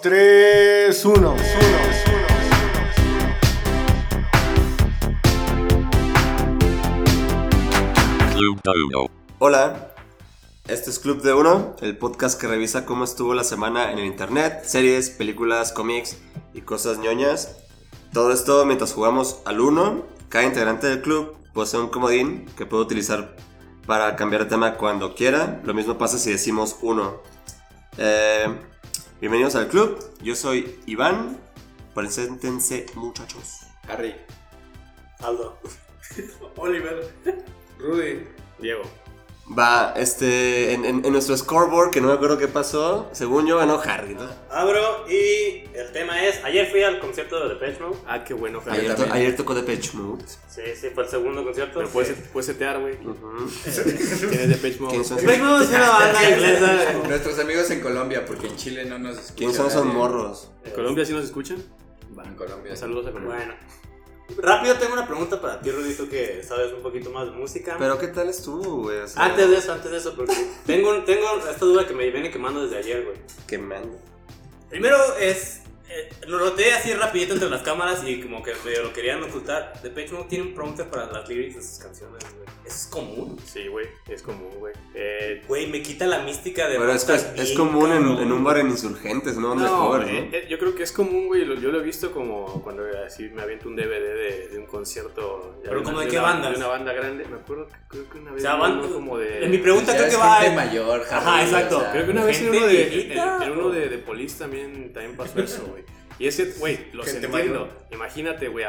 2, 3, 1. Club de Uno. Hola, este es Club de Uno, el podcast que revisa cómo estuvo la semana en el internet, series, películas, cómics y cosas ñoñas. Todo esto mientras jugamos al uno. Cada integrante del club posee un comodín que puede utilizar para cambiar de tema cuando quiera. Lo mismo pasa si decimos uno. Eh, bienvenidos al club, yo soy Iván. Preséntense muchachos. Harry. Aldo. Oliver. Rudy. Diego. Va, este, en, en- en nuestro scoreboard, que no me acuerdo qué pasó, según yo ganó Harry, ¿no? Abro y el tema es, ayer fui al concierto de Depeche Mode. Ah, qué bueno, Harry. Ayer, to- ayer tocó Depeche Mode. Sí, sí, fue el segundo concierto. Pero Sí. puedes, puedes setear, güey. Ujú. Tienes Depeche Mode. Depeche Mode es una banda inglesa. Nuestros amigos en Colombia, porque en Chile no nos escuchan. ¿Quiénes son esos morros? ¿En Colombia sí nos escuchan? En Colombia. Saludos a Colombia. Bueno. Rápido tengo una pregunta para ti, Rudy, tú que sabes un poquito más de música. Pero ¿qué tal estuvo, güey? O sea, Antes de eso, antes de eso, porque tengo, tengo esta duda que me viene quemando desde ayer, güey. Qué mando. Primero es. eh, lo noté así rapidito entre las cámaras y como que medio lo querían ocultar. Depeche Mode tiene un prompter para las lyrics de sus canciones, güey. ¿Eso es común? Sí, güey. Es común, güey. Eh, Güey, me quita la mística de. Pero es, que es, es común en, en un bar en Insurgentes, ¿no? No, cover, güey, ¿no? eh, yo creo que es común, güey. Yo lo he visto como cuando así me aviento un DVD de, de un concierto. ya ¿Pero como de una- qué bandas? De una banda grande. Me acuerdo que creo que una vez. O sea, vi van- uno como de. En mi pregunta creo que va. gente mayor, Harry, Ajá, exacto. o sea, Creo que una vez en ¿Gente uno de, en- en uno de, de Police también, también pasó eso, güey. Y es que, güey, los Gente entiendo. Imagínate, güey,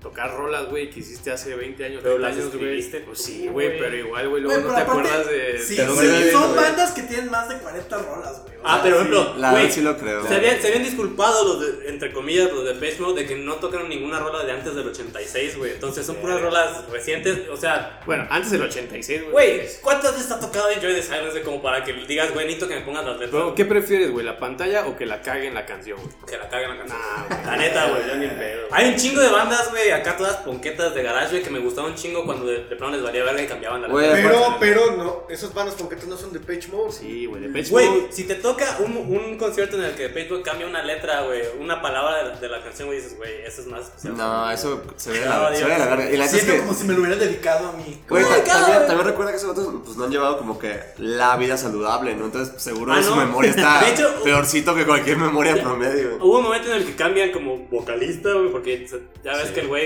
tocar rolas, güey, que hiciste hace 20 años, Pero 30 las años, güey. Pues sí, güey, pero igual, güey, luego no te aparte, acuerdas de... Sí, sí, son bandas que tienen más de 40 rolas, güey. Ah, pero por sí. ejemplo, La sí lo creo. se habían, se habían disculpado los de, entre comillas, los de Mode de que no tocaron ninguna rola de antes del 86, güey. Entonces son puras rolas recientes, o sea, Bueno, antes del 86, güey. güey, ¿cuántas veces ha tocado Enjoy the Silence como para que digas, güey, necesito que me pongas las letras? Pero, ¿Qué prefieres, güey, la pantalla o que la caguen la canción, güey? Que la caguen la canción. Nah, güey. La neta, güey. Yo ni pedo. Hay un chingo de bandas, güey, acá todas ponquetas de garage, güey, que me gustaban un chingo cuando de, de plano les valía verga y cambiaban la Güey, letra. Pero, pero no, esas bandas concretas no son de Page Mode. Sí, güey, Depeche Güey, Mode... si te toca un, un concierto en el que Depeche Mode cambia una letra, güey, una palabra de, de la canción, güey, dices, güey, eso es más especial. No, eso se ve de No, la, se ve de la verga. Y la neta es Siento que. como si me lo hubiera dedicado a mí. Güey, Oh también, también recuerda que esos otros pues, no han llevado como que la vida saludable, ¿no? Entonces seguro Ah, su no. memoria está De hecho, peorcito que cualquier memoria promedio. Hubo un momento en el que cambian como vocalista, güey, porque ya ves Sí. que el güey,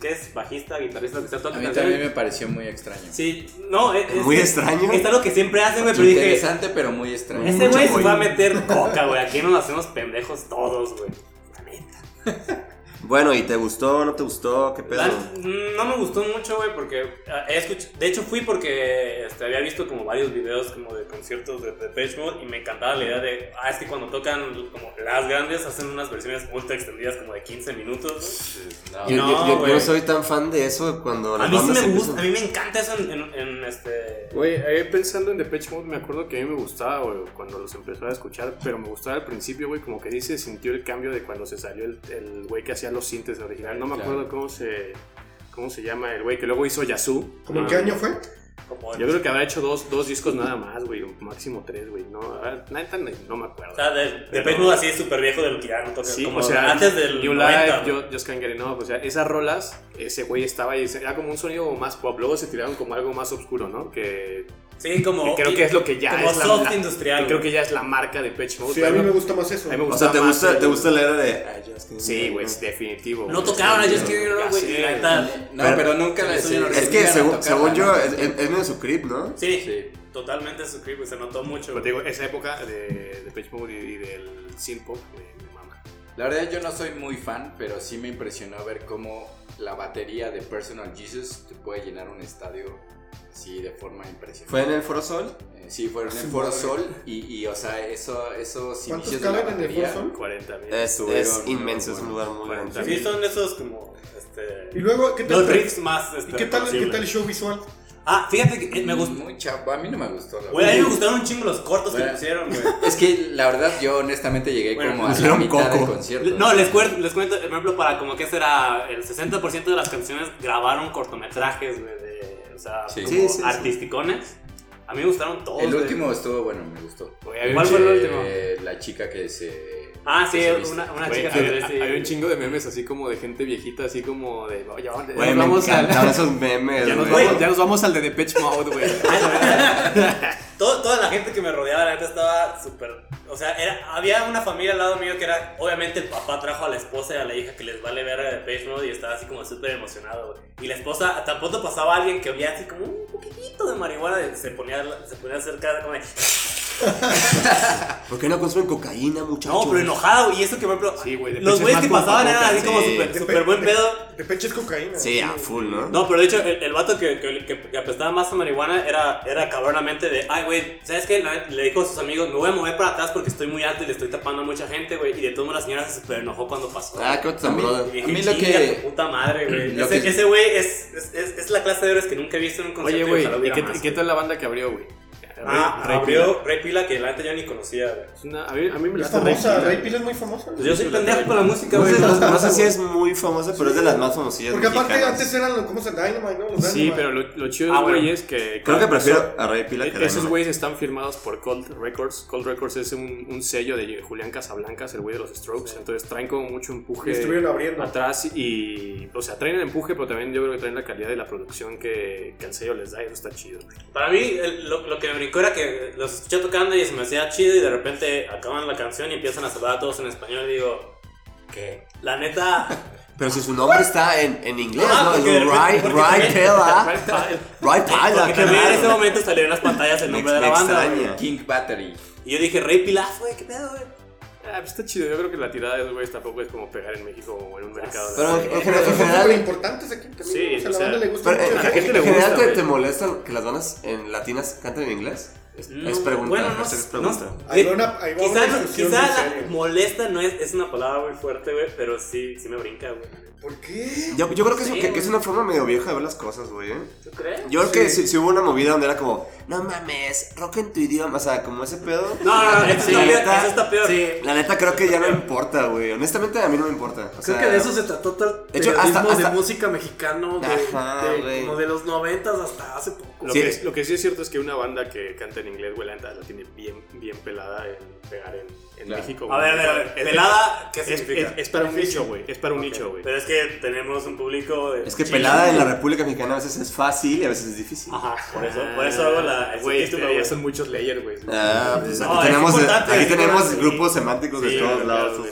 que es bajista, guitarrista, lo que sea, A toca mí canciones. también me pareció muy extraño. Sí, no, es, es Muy extraño. Es algo que siempre hacen, güey, pero dije, Interesante, pero muy extraño. ese güey se güey. va a meter coca, güey, aquí nos hacemos pendejos todos, güey. La neta. Bueno, ¿y te gustó? ¿No te gustó? ¿Qué pedo? La- mm, no me gustó mucho, güey, porque ah, he de hecho fui porque este, había visto como varios videos como de conciertos de Depeche Mode y me encantaba la idea de, ah, es que cuando tocan como las grandes hacen unas versiones ultra extendidas como de 15 minutos. No, Yo, No, yo- yo- yo güey. no soy tan fan de eso cuando A mí sí me empiezan- gusta, a mí me encanta eso en, en- en, este... Güey, eh, pensando en Depeche Mode, me acuerdo que a mí me gustaba, güey, cuando los empezó a escuchar, pero me gustaba al principio, güey, como que dice, sintió el cambio de cuando se salió el el güey que hacía los sintes original. No me Claro. acuerdo cómo se, cómo se llama el güey que luego hizo Yazoo. ¿Cómo en qué año fue? Como, Yo creo que habrá hecho dos, dos discos nada más, güey, o máximo tres, güey. No, neta, no, no me acuerdo. o sea, de, Pero- Depeche Mode así súper viejo de lo que ya no toca, Sí, como o sea, antes del New 90, Life, ¿no? yo, Just Can't Get Enough, o sea, esas rolas, ese güey estaba ahí, era como un sonido más pop, luego se tiraron como algo más oscuro, ¿no? Que, Sí, como... que creo que es lo que ya como es la, soft la- industrial, que creo que ya es la marca de Pitch Mode. Sí, a mí pero- me gusta más eso. a mí me O gusta sea, ¿te más gusta, el- ¿te gusta la era de... Sí, güey, enough"? es definitivo. No tocaban a Just Sí, Can't Get Enough, ya güey, y No, pero nunca la Es que Es que según, según yo es, es- es su creep, ¿no? Sí, Sí. totalmente su creep, se notó mucho. Pero te digo, esa época de, de Pitch Mode y, y del synth pop me, me mama. La verdad yo no soy muy fan, pero sí me impresionó ver cómo la batería de Personal Jesus te puede llenar un estadio así de forma impresionante. ¿Fue en el Foro Sol? Eh, sí, fueron en el Foro. Sol y, y, o sea, eso, esos ¿Cuántos inicios de la caben en el batería. Foro Sol? 40 mil. Es, es inmenso, es un lugar muy grande. Sí, son esos como. Este, Y luego, ¿qué tal? los riffs más. ¿Y Este, qué tal, qué tal el show visual? Ah, fíjate que eh, me gustó. Muy chavo, a mí no me gustó. la Güey, a mí me gustaron un chingo los cortos que Bueno. pusieron, güey. Es que la verdad yo honestamente llegué Bueno, como a la mitad del Coco. concierto. No, les cuento, les cuento, por ejemplo, para como que será el 60% de las canciones grabaron cortometrajes, güey, de, o sea, Sí. como Sí, sí, sí. artisticones. A mí me gustaron todos. El güey. último estuvo bueno, me gustó. Güey, ¿Cuál fue el último? La chica que se Ah, sí, una, una chica así. hay un chingo de memes así como de gente viejita, así como de. "Oh, ya, ya nos vamos al, esos memes, ya, nos vamos, ya nos vamos al de Depeche Mode, güey. Todo- toda la gente que me rodeaba, la neta estaba súper. O sea, era, había una familia al lado mío que era. Obviamente, el papá trajo a la esposa y a la hija que les vale ver a Depeche Mode y estaba así como súper emocionado, güey. Y la esposa, tampoco pasaba alguien que olía así como un poquitito de marihuana, y se ponía, se ponía cerca, como de. ¿Por qué no consumen cocaína, muchachos? No, pero enojado. Y eso que, por ejemplo, Sí, güey, los es güeyes que pasaban pa' eran así como sí. súper súper buen pedo. De pecho es cocaína. Sí, a full, ¿no? No, pero de hecho, el, el vato que, que, que- que apestaba más a marihuana era, era cabronamente de, ay, güey, ¿sabes qué? La- Le dijo a sus amigos, me voy a mover para atrás porque estoy muy alto y le estoy tapando a mucha gente, güey. Y de todos modos la señora se super enojó cuando pasó. Ah, qué tan A mí- a mí lo "Chinga que- tu puta madre, güey. lo Ese que- ese güey es, es, es, es la clase de héroes que nunca he visto en un concierto. Oye, güey, ojalá ¿y hubiera qué, más, y qué tal la banda que abrió, güey? Ah, Rey abrió Rey Pila que la neta yo ni conocía, güey. Pila. Es una- a, mí, a mí me Es gusta famosa, Pila. Ray Pila es muy famosa. Pues yo soy pendejo con la música, No güey. sé, no- no sé si es muy famosa, pero es de las más famosillas Porque aparte mexicanas. antes eran los, ¿cómo se Dynamite, no? Los Sí, Dynamite. pero lo, lo chido de Ah, los bueno. güeyes que. Creo que prefiero a Ray Pila que a Esos Dynamite. güeyes están firmados por Cold Records. Cold Records es un, un sello de Julián Casablancas, el güey de los Strokes. Entonces traen como mucho empuje estuvieron abriendo. atrás y. O sea, traen el empuje, pero también yo creo que traen la calidad de la producción que, que el sello les da. y Eso está chido. Para mí, el- lo, lo que me brincó era que los escuché tocando y se me hacía chido y de repente acaban la canción y empiezan a saludar a todos en español y digo, ¿qué? La neta... Pero si su nombre está en, en inglés, Ah, ¿no? de repente- Ray, porque Ray también-. Ray en ese momento salió en las pantallas el Me- nombre de la banda. extraña. King Battery. Y yo dije, Rey Pilaf, güey, ¿qué pedo, güey? Ah, pues está chido. Yo creo que la tirada de esos güeyes tampoco es como pegar en México o en un mercado. Pero en, en Pero general, en general, importantes aquí también. Sí, o sea, o la sea, banda le gusta pero en, mucho. a la gente en le general gusta, te, te molestan que las bandas en latinas canten en inglés. Es, No, es pregunta, bueno, no, es no, pregunta. Ahí va una- va quizá no- quizá la molesta no es, es una palabra muy fuerte, güey, pero sí, sí me brinca, güey. ¿Por qué? Yo, yo creo que, es, Sí, que, que güey. es una forma medio vieja de ver las cosas, güey. ¿eh? ¿Tú crees? Yo creo que Sí. si, si hubo una movida donde era como, no mames, rock en tu idioma, o sea, como ese pedo. No, no, no, eso, Sí, está, peor, neta, eso está peor. Sí. La neta creo que ya no importa, güey. Honestamente a mí no me importa. O Creo sea, que de eso se trató el De hecho, hasta- hasta- de música mexicano de, Ajá, de- güey. como de los noventas hasta hace poco. Lo, Sí. que, lo que sí es cierto es que una banda que canta en inglés, güey, la neta la tiene bien, bien pelada en pegar en, en Claro. México. A ver, a ver, a ver, pelada, ¿qué Es, significa? es- es para un nicho, güey. Es para un nicho, güey. Pero es que tenemos un público de... Es que chino, pelada en la. República Mexicana a veces es fácil y a veces es difícil. Ajá, por eso, por eso hago la... el Güey, este, ya güey. son muchos layers, güey. Ah, pues No, aquí tenemos, importante, aquí tenemos grupos semánticos de todos claro, lados.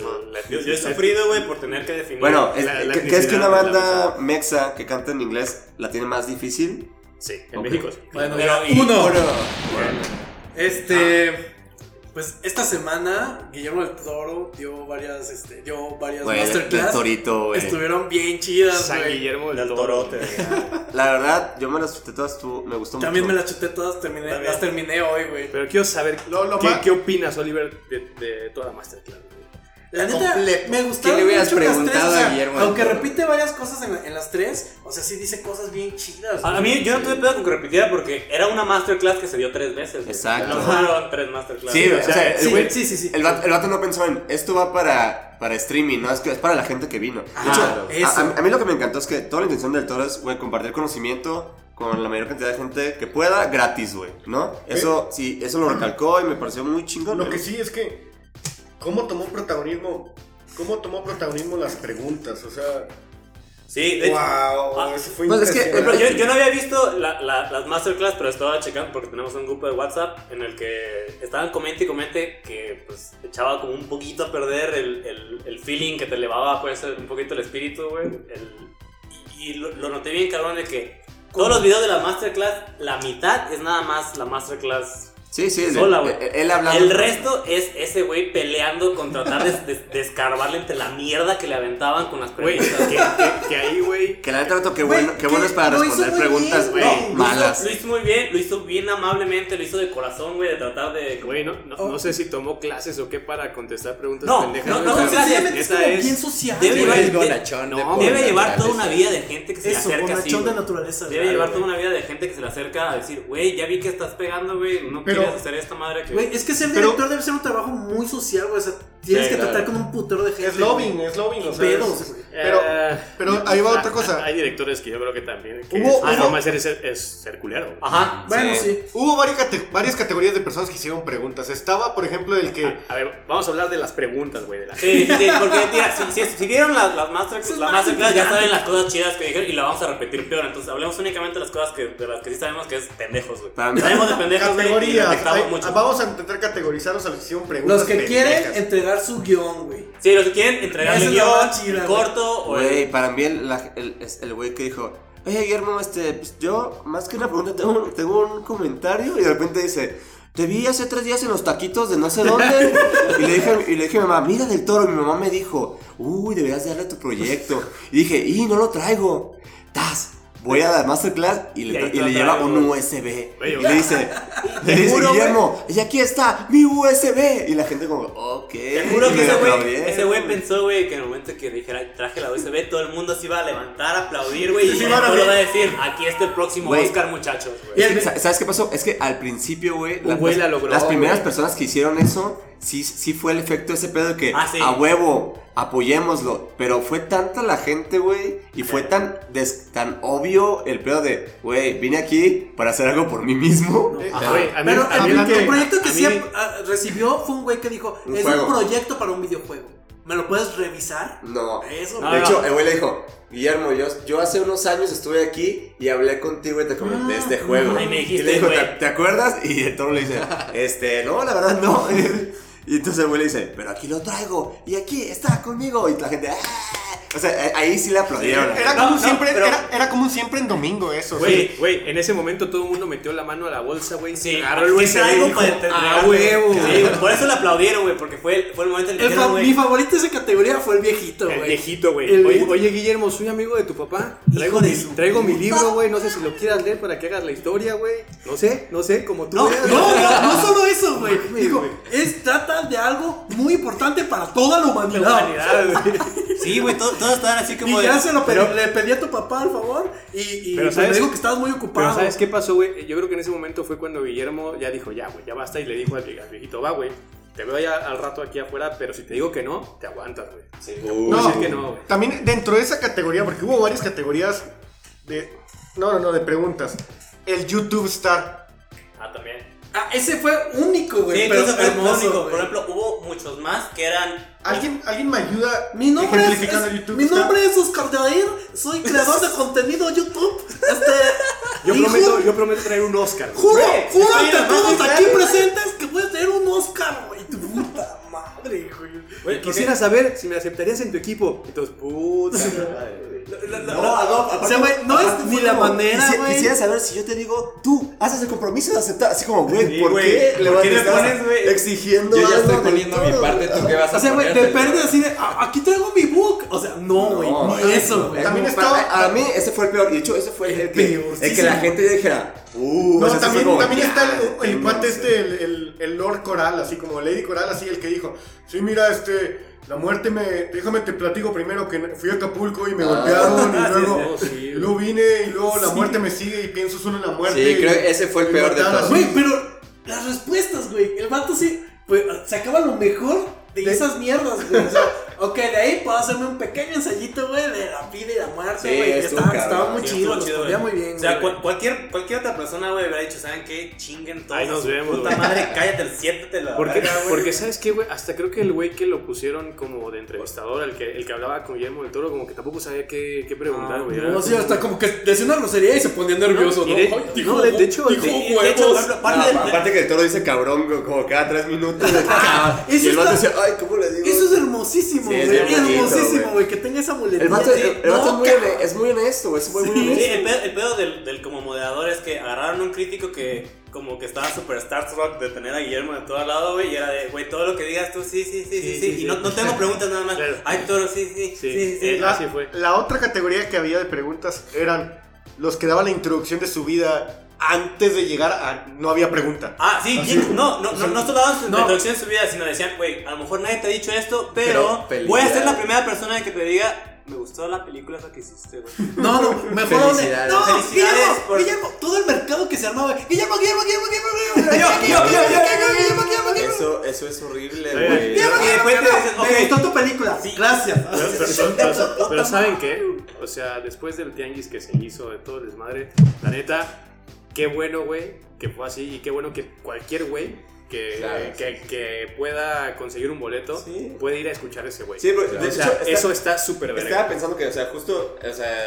Yo, yo he sufrido, güey, por tener que definir... Bueno, es- La- la ¿qué- ¿qué es que una banda mexa que canta en inglés la tiene más difícil? Sí, en. México sí. Bueno, Pero, uno. Este. Pues esta semana Guillermo del Toro dio varias, este, dio varias masterclass. torito. Estuvieron bien chidas, San güey. Guillermo del Del Toro. torote. La verdad, yo me las chuté todas, tú, me gustó También me mucho. las chuté todas, terminé, las terminé hoy, güey. Pero quiero saber Lo- lo ¿qué, ma- qué opinas, Oliver, de, de toda la masterclass. La neta, Completo. me gustaron ¿Qué le hubieras mucho las tres, preguntado o sea, a Guillermo del Aunque Toro? repite varias cosas en, en las tres, o sea, sí dice cosas bien chidas. A a mí, yo no tuve pedo con que repitiera porque era una masterclass que se dio tres veces. güey. Exacto. No fueron tres masterclass. Sí, o sea, el sí, güey- sí, sí, sí. El vato, el vato no pensó en esto va para, para streaming, no es que es para la gente que vino. De Ajá, hecho, eso. a, a- mí lo que me encantó es que toda la intención del Toro es, güey, compartir conocimiento con la mayor cantidad de gente que pueda gratis, güey, ¿no? Eso, sí, eso lo recalcó y me pareció muy chingón. Lo güey. que sí es que, ¿cómo tomó protagonismo? ¿Cómo tomó protagonismo las preguntas? O sea, Sí, de hecho. wow, Ah, eso fue pues es que- yo, yo no había visto la- la- las masterclass, pero estaba checando porque tenemos un grupo de WhatsApp en el que estaban comente y comente que pues echaba como un poquito a perder el, el- el feeling que te elevaba pues un poquito el espíritu, güey. El- Y, y lo, lo noté bien cabrón de que todos los videos de la masterclass, la mitad es nada más la masterclass Sí, sí, sola, él, güey. él- él hablando. El resto es ese güey peleando con tratar de, de- de escarbarle entre la mierda que le aventaban con las Güey, que, preguntas. que- que ahí, güey. Que la qué Güey, bueno, qué que bueno es para responder preguntas, güey. Lo malas. hizo, lo hizo muy bien, lo hizo bien amablemente, lo hizo de corazón, güey, de tratar de... Güey, no, no, Oh. no sé si tomó clases o qué para contestar preguntas No, pendejas. no, no, Sencillamente es esa como es- bien social. Debe güey. llevar- de- bonachón no, debe llevar toda una vida de gente que se le acerca así, bonachón de güey. naturaleza. Debe llevar toda una vida de gente que se le acerca a decir, güey, ya vi que estás pegando, güey, no Pero- hacer esta madre que... Güey, es que ser Pero- director debe ser un trabajo muy social, güey. O sea, tienes Sí, que claro. tratar con un putero de gente. Es lobbying, es lobbying, o sea, Pedos. Pero- Eh, pero ahí va otra cosa. Hay directores que yo creo que también. Que Hubo- de ser es, es ser culero. Ajá. Bueno, Sí. sí. Hubo varias, cate- varias categorías de personas que hicieron preguntas. Estaba, por ejemplo, el que... A ver, vamos a hablar de las preguntas, güey. La Sí, sí, porque tía, si, si, si vieron las, las master, Eso es la más masterclass ya saben las cosas chidas que dijeron y la vamos a repetir peor. Entonces hablemos únicamente de las cosas que, de las que sí sabemos que es pendejos, güey. Sabemos de pendejos, Categorías. detectamos Hay- mucho. vamos a intentar categorizarlos a los que hicieron preguntas. Los que pendejas. quieren entregar su guion, güey. Sí, los que quieren es la guion, más chida, güey. O el- para mí el, la- el, güey que dijo, oye Guillermo, este, pues yo, más que una pregunta, tengo, un- tengo un comentario y de repente dice, te vi hace tres días en los taquitos de no sé dónde y le dije, y le dije a mi mamá, mira del toro, y mi mamá me dijo, uy, deberías darle tu proyecto. Y dije, y no lo traigo. Tas, voy a la masterclass y le, Y y lleva un. USB. Y le dice, le dice, juro. Guillermo, y aquí está mi USB. Y la gente como, ok. Te juro que ese güey, pensó, güey, que en el momento que dijera traje la USB, todo el mundo se iba a levantar, a aplaudir, güey, y Sí, ver. va a decir, aquí está el próximo. Oscar, muchachos, ¿Sabes qué pasó? Es que al principio, güey, la las primeras personas que hicieron eso, sí, sí fue el efecto de ese pedo de que Ah, sí. a huevo, apoyémoslo. Pero fue tanta la gente, güey, y fue tan, des- tan obvio el pedo de, güey, vine aquí para hacer algo por mí mismo. Eh, Ajá, güey, a mí, Pero a el, mí hablando el de- proyecto que a sí mí- ah, recibió fue un güey que dijo, Un es juego. un proyecto para un videojuego. ¿Me lo puedes revisar? No. Eso, No, de no. hecho, el güey le dijo, Guillermo, yo, yo hace unos años estuve aquí y hablé contigo y te comenté Ah, este juego. Ay, me y dijiste, le dijo. ¿te, te acuerdas? Y el toro le dice, este, no, la verdad no. Y entonces el güey dice, pero aquí lo traigo y aquí está conmigo. Y la gente, ¡ah! O sea, eh, ahí sí le aplaudieron. Era como, no, siempre, pero- era, era como siempre en domingo eso. Güey, sí. güey, en ese momento todo el mundo metió la mano a la bolsa, güey. Sí, agarró el ¿qué USB y traigo dijo, para "Ah, regalarle?" huevo. Sí, por eso le aplaudieron, güey, porque fue el, fue el momento en el que El fa- mi favorito de esa categoría fue el viejito, El güey. viejito, güey. El Oye, Guillermo, soy amigo de tu papá. Traigo, mi, traigo mi libro, güey. No sé si lo quieras leer para que hagas la historia, güey. No sé, no sé, como tú No, veas. No, no, no solo eso, güey. Digo, es trata de algo muy importante para toda la la humanidad. humanidad, güey. Sí, güey, todo- todos estaban así como Y de... ya se lo pedí, Pero- le pedí a tu papá, al favor, y, y Pero pues ¿sabes? me dijo que estabas muy ocupado. Pero ¿sabes qué pasó, güey? Yo creo que en ese momento fue cuando Guillermo ya dijo, ya, güey, ya basta. Y le dijo al, al viejito, va, güey. Te veo ya al rato aquí afuera, pero si te digo que no, te aguantas, güey. No, decir que no, güey. también dentro de esa categoría, porque hubo varias categorías de. No, no, no, de preguntas. El YouTube Star. Ah, también. Ah, ese fue único, güey. Sí, pero entonces fue hermoso, único. güey. Por ejemplo, hubo muchos más que eran... ¿Alguien, ¿Alguien me ayuda Mi nombre, es, es- YouTube mi nombre es Oscar Jair, soy creador de contenido YouTube. Este, Yo prometo, yo prometo traer un Oscar. juro, juro ante todos aquí presentes que puedes tener un Oscar, güey. Tu puta madre, güey. Güey, quisiera saber si me aceptarías en tu equipo. Entonces, puta madre, güey. O sea, güey, no es ni la manera, güey. Quisiera saber si yo te digo, tú haces el compromiso de aceptar. Así como, güey, Sí, ¿por qué le ¿por vas qué a le estar pones, güey? exigiendo Yo ya estoy poniendo mi parte, tú qué vas a O sea, güey, depende así de, "Ah, aquí traigo mi book. O sea, no, güey, No, ni eso, güey. También para- A mí ese fue el peor. Y de hecho, ese fue el, El que, peorcísimo. el que la gente dijera, uh, No, también, como, también está el, el no cuate sé. este, el, el, el Lord Coral, así como Lady Coral, así el que dijo, sí, mira, este, la muerte me, déjame te platico primero que fui a Acapulco y me Ah. golpearon y luego, sí, sí. y luego vine y luego la muerte me sigue y pienso solo en la muerte. Sí, y- creo que ese fue el peor de todos. Güey, pero las respuestas, güey. El vato sí, pues, sacaba lo mejor de De- esas mierdas, güey. O sea, ok, de ahí puedo hacerme un pequeño ensayito, güey, de la vida y la muerte, Sí, güey. estuvo estaba, cabrón. estaba muy Sí, chido, estuvo lo chido, muy bien, O sea, cual- cualquier, cualquier otra persona, güey, hubiera dicho, ¿saben qué? Chinguen todos. Ahí nos vemos, Puta güey. madre, cállate, siéntate la Porque, verga, güey. porque ¿sabes qué, güey? Hasta creo que el güey que lo pusieron como de entrevistador, el que, el que hablaba con Guillermo del Toro, como que tampoco sabía qué, qué preguntar, Ah, güey. No, sí, hasta como que decía una grosería y se ponía nervioso, ¿no? de- dijo, no, de- de hecho, dijo huevos. Ah, aparte que el toro dice cabrón como- como cada tres minutos. Ah, y el vato dice, ay, ¿cómo le digo? Eso es hermosísimo, Sí, güey. es bien bonito, hermosísimo, güey. Que tenga esa muletilla. El vato, así. el, el vato No, es, muy, es muy honesto, güey, es muy, muy Sí, honesto. el pedo, el pedo del, del como moderador es que agarraron un crítico que como que estaba super starstruck de tener a Guillermo de todo lado, güey, y era de, güey, todo lo que digas tú, sí, sí, sí, sí, sí, Sí, sí, y no, no tengo preguntas nada más. Claro. Ay, toro, sí, sí, sí, Sí, sí, sí. eh, La, Así fue. la otra categoría que había de preguntas eran los que daban la introducción de su vida antes de llegar a... No había pregunta. Ah, sí, Así. bien, no, no, no, no solo daban su No. introducción de su vida, sino decían, güey, a lo mejor nadie te ha dicho esto, Pero pero, voy a ser la primera persona que te diga, me gustó la película esa que hiciste, güey. No, no, mejor. Felicidades. No, Felicidades Guillermo, por- Guillermo, todo el mercado que se armaba. Guillermo, Guillermo, Guillermo, Guillermo, Guillermo, yo, Guillermo, Guillermo, Guillermo. Eso, eso es horrible, güey. Y después te dicen, ok, Me gustó tu película. Gracias. Pero, pero- pero- pero ¿saben qué? O sea, después del tianguis que se hizo, de todo el desmadre, la neta, qué bueno, güey, que fue así. Y qué bueno que cualquier güey que, Claro, que, que pueda conseguir un boleto Sí. puede ir a escuchar a ese güey. Sí, pero de o sea, hecho, está- eso está súper verga. Estaba pensando que, o sea, justo, o sea,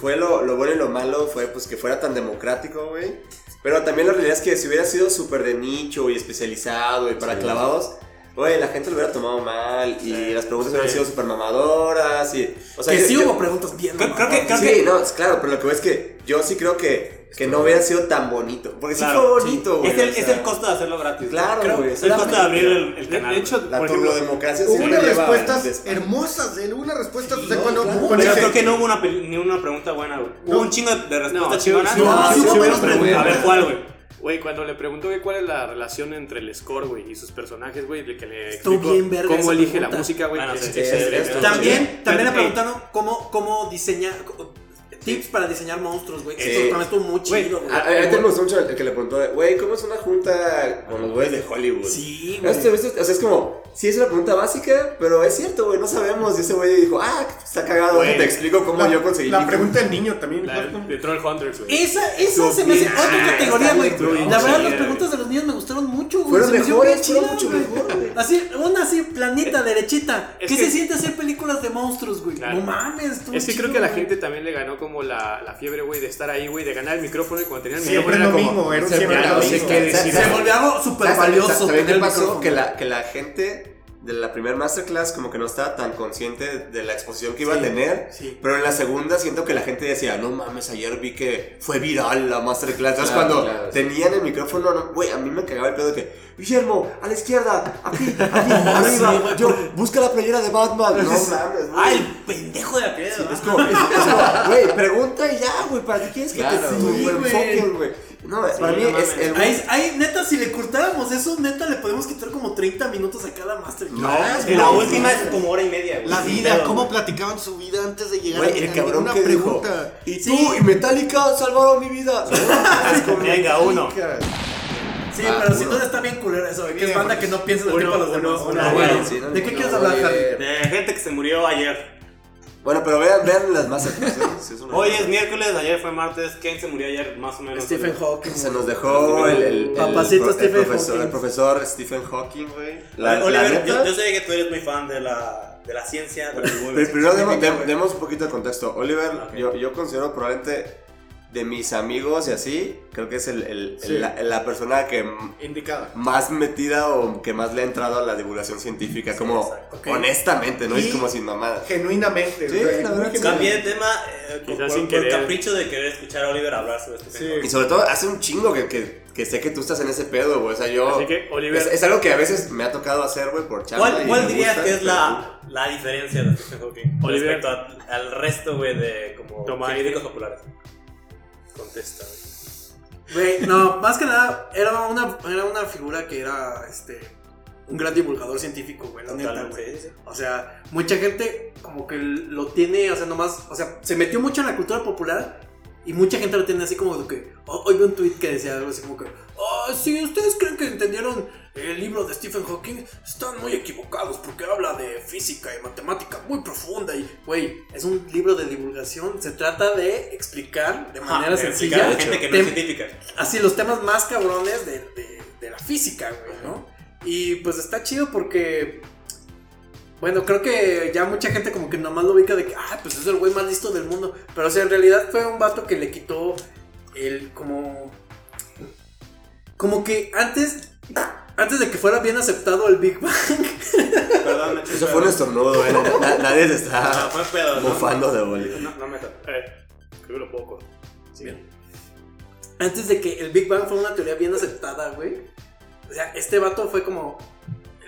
fue lo, lo bueno y lo malo fue pues que fuera tan democrático, güey. Pero también la realidad es que si hubiera sido súper de nicho y especializado y para clavados, güey, la gente lo hubiera tomado mal y las preguntas hubieran sido súper mamadoras y... O sea, Que yo- sí yo- hubo preguntas bien. Creo- creo que- creo Sí, no, es claro, pero lo que veo es que yo sí creo que, que no hubiera sido tan bonito. Porque sí Claro, fue bonito, güey. Es el, o sea, es el costo de hacerlo gratis. Claro, güey, Es el costo de abrir el, canal. de hecho, La turbodemocracia Hubo siempre unas respuestas hermosas de él, hubo unas respuestas, o sea, no, cuando, claro. cuando dice- creo que no hubo una, ni una pregunta buena, güey. Hubo No. un chingo de, respuestas No, sí, chingonas. sí, No, sí, sí, hubo sí, sí, preguntas. A ver, ¿cuál, güey? Güey, cuando le preguntó que cuál es la relación entre el score, güey, y sus personajes, güey, de que le verga cómo elige la música, güey. Bueno, sí, sí, sí, sí. También, también le preguntaron cómo, cómo diseñar. Tips para diseñar monstruos, güey. Sí. Esto estuvo muy chido, güey. A, a, a ti me gustó mucho el que le preguntó, de, güey, ¿cómo es una junta con los güeyes de Hollywood? Sí, güey. O sea, es como, sí es una pregunta básica, pero es cierto, güey, no sabemos. Y ese güey dijo, ah, está cagado, Güey, te explico cómo la, yo conseguí. la mi- pregunta del niño también. La de Troll Hunters, güey. Esa, esa se me hace otra Ah, categoría, güey. La verdad, las preguntas de los niños me gustaron mucho, güey. Fueron mejores, fueron mucho güey. mejor, güey. Así, una así, planita, derechita. es ¿Qué se siente hacer películas de monstruos, güey? No mames, estuvo Es que creo que la gente también le ganó como la, la fiebre, güey, de estar ahí, güey, de ganar el micrófono y cuando tenían el Siempre micrófono lo era como... mismo, era un se- siempre lo mismo. volvió algo súper ¿Sabes- valioso. ¿Sabes tener qué el pasó? micrófono. Que la, que la gente de la primera masterclass como que no estaba tan consciente de la exposición que iba a tener. sí. Pero en la segunda siento que la gente decía, no mames, ayer vi que fue viral la masterclass. Entonces Claro, cuando claro, sí. tenían el micrófono, no, güey, a mí me cagaba el pedo de que, Guillermo, a la izquierda, aquí, aquí, arriba, yo, busca la playera de Batman. No mames, güey. Ah, el pendejo de la piedra. Es como, es- es como, güey, pregunta y ya, güey, ¿para qué quieres que Claro, te güey. No, para mí no es el güey- Ahí, ahí, neta, si le cortáramos eso, neta, le podemos quitar como 30 minutos a cada masterclass. No, En la última es como hora y media, güey. La vida, cómo güey. platicaban su vida antes de llegar Güey, a el cabrón una que pregunta. dijo, y Sí. tú y Metallica salvaron mi vida. Venga, uno. Sí, Ah, pero si no está bien culero eso, güey. Que es banda que no piensa en el tiempo de los demás. Ah, bueno, bueno. sí, no, ¿De qué no, quieres no, hablar, Javi? De gente que se murió ayer. Bueno, pero vean, vean las más. Sí, Hoy es miércoles, ayer fue martes. ¿Quién se murió ayer? Más o menos. Stephen Hawking. Se nos dejó el, el, el, Papacito el Stephen profesor, Hawking. el profesor Stephen Hawking, güey. La, Oliver, la yo, sé que tú eres muy fan de la, de la ciencia. de pero primero demos, dem- demos un poquito de contexto. Oliver, yo, yo considero probablemente de mis amigos y así, creo que es el, el- Sí. la, la persona que Indicada. más metida o que más le ha entrado a la divulgación científica, como exacto. Ok. honestamente, ¿no? Y- es como sin mamada. Genuinamente. Sí, la verdad que sí. Cambié de tema eh, por, sin por capricho de querer escuchar a Oliver hablar sobre este Sí. tema. Y sobre todo, hace un chingo que, que, que sé que tú estás en ese pedo, güey. O sea, yo. Así que, Oliver- Es, es algo que a veces me ha tocado hacer, güey, por chamba. ¿Cuál, cuál dirías gusta, que es la, la diferencia de Stephen Hawking Oliver. respecto a- al resto, güey, de como Toma científicos populares? Contesta, güey. No, más que nada, era una, era una figura que era este un gran divulgador científico, güey, la neta, güey. sí, sí. O sea, mucha gente como que lo tiene, o sea, nomás, o sea, se metió mucho en la cultura popular y mucha gente lo tiene así como de que, oh, hoy vi un tweet que decía algo así como que, oh, si ustedes creen que entendieron el libro de Stephen Hawking, están muy equivocados porque habla de física y matemática muy profunda y, güey, es un libro de divulgación, se trata de explicar de manera Ajá, sencilla a gente que no es científica. así los temas más cabrones de, de- de la física, güey, ¿no? Y pues está chido porque, bueno, creo que ya mucha gente como que nomás lo ubica de que, ah, pues es el güey más listo del mundo. Pero o sea, en realidad fue un vato que le quitó el como... Como que antes, antes de que fuera bien aceptado el Big Bang, Perdón, Nacho, Eso fue un estornudo, güey. Na- nadie se está fue pedo, ¿no? de Oliver. No, no me Eh, creo que lo puedo cortar. antes de que el Big Bang fuera una teoría bien aceptada, güey. O sea, este vato fue como.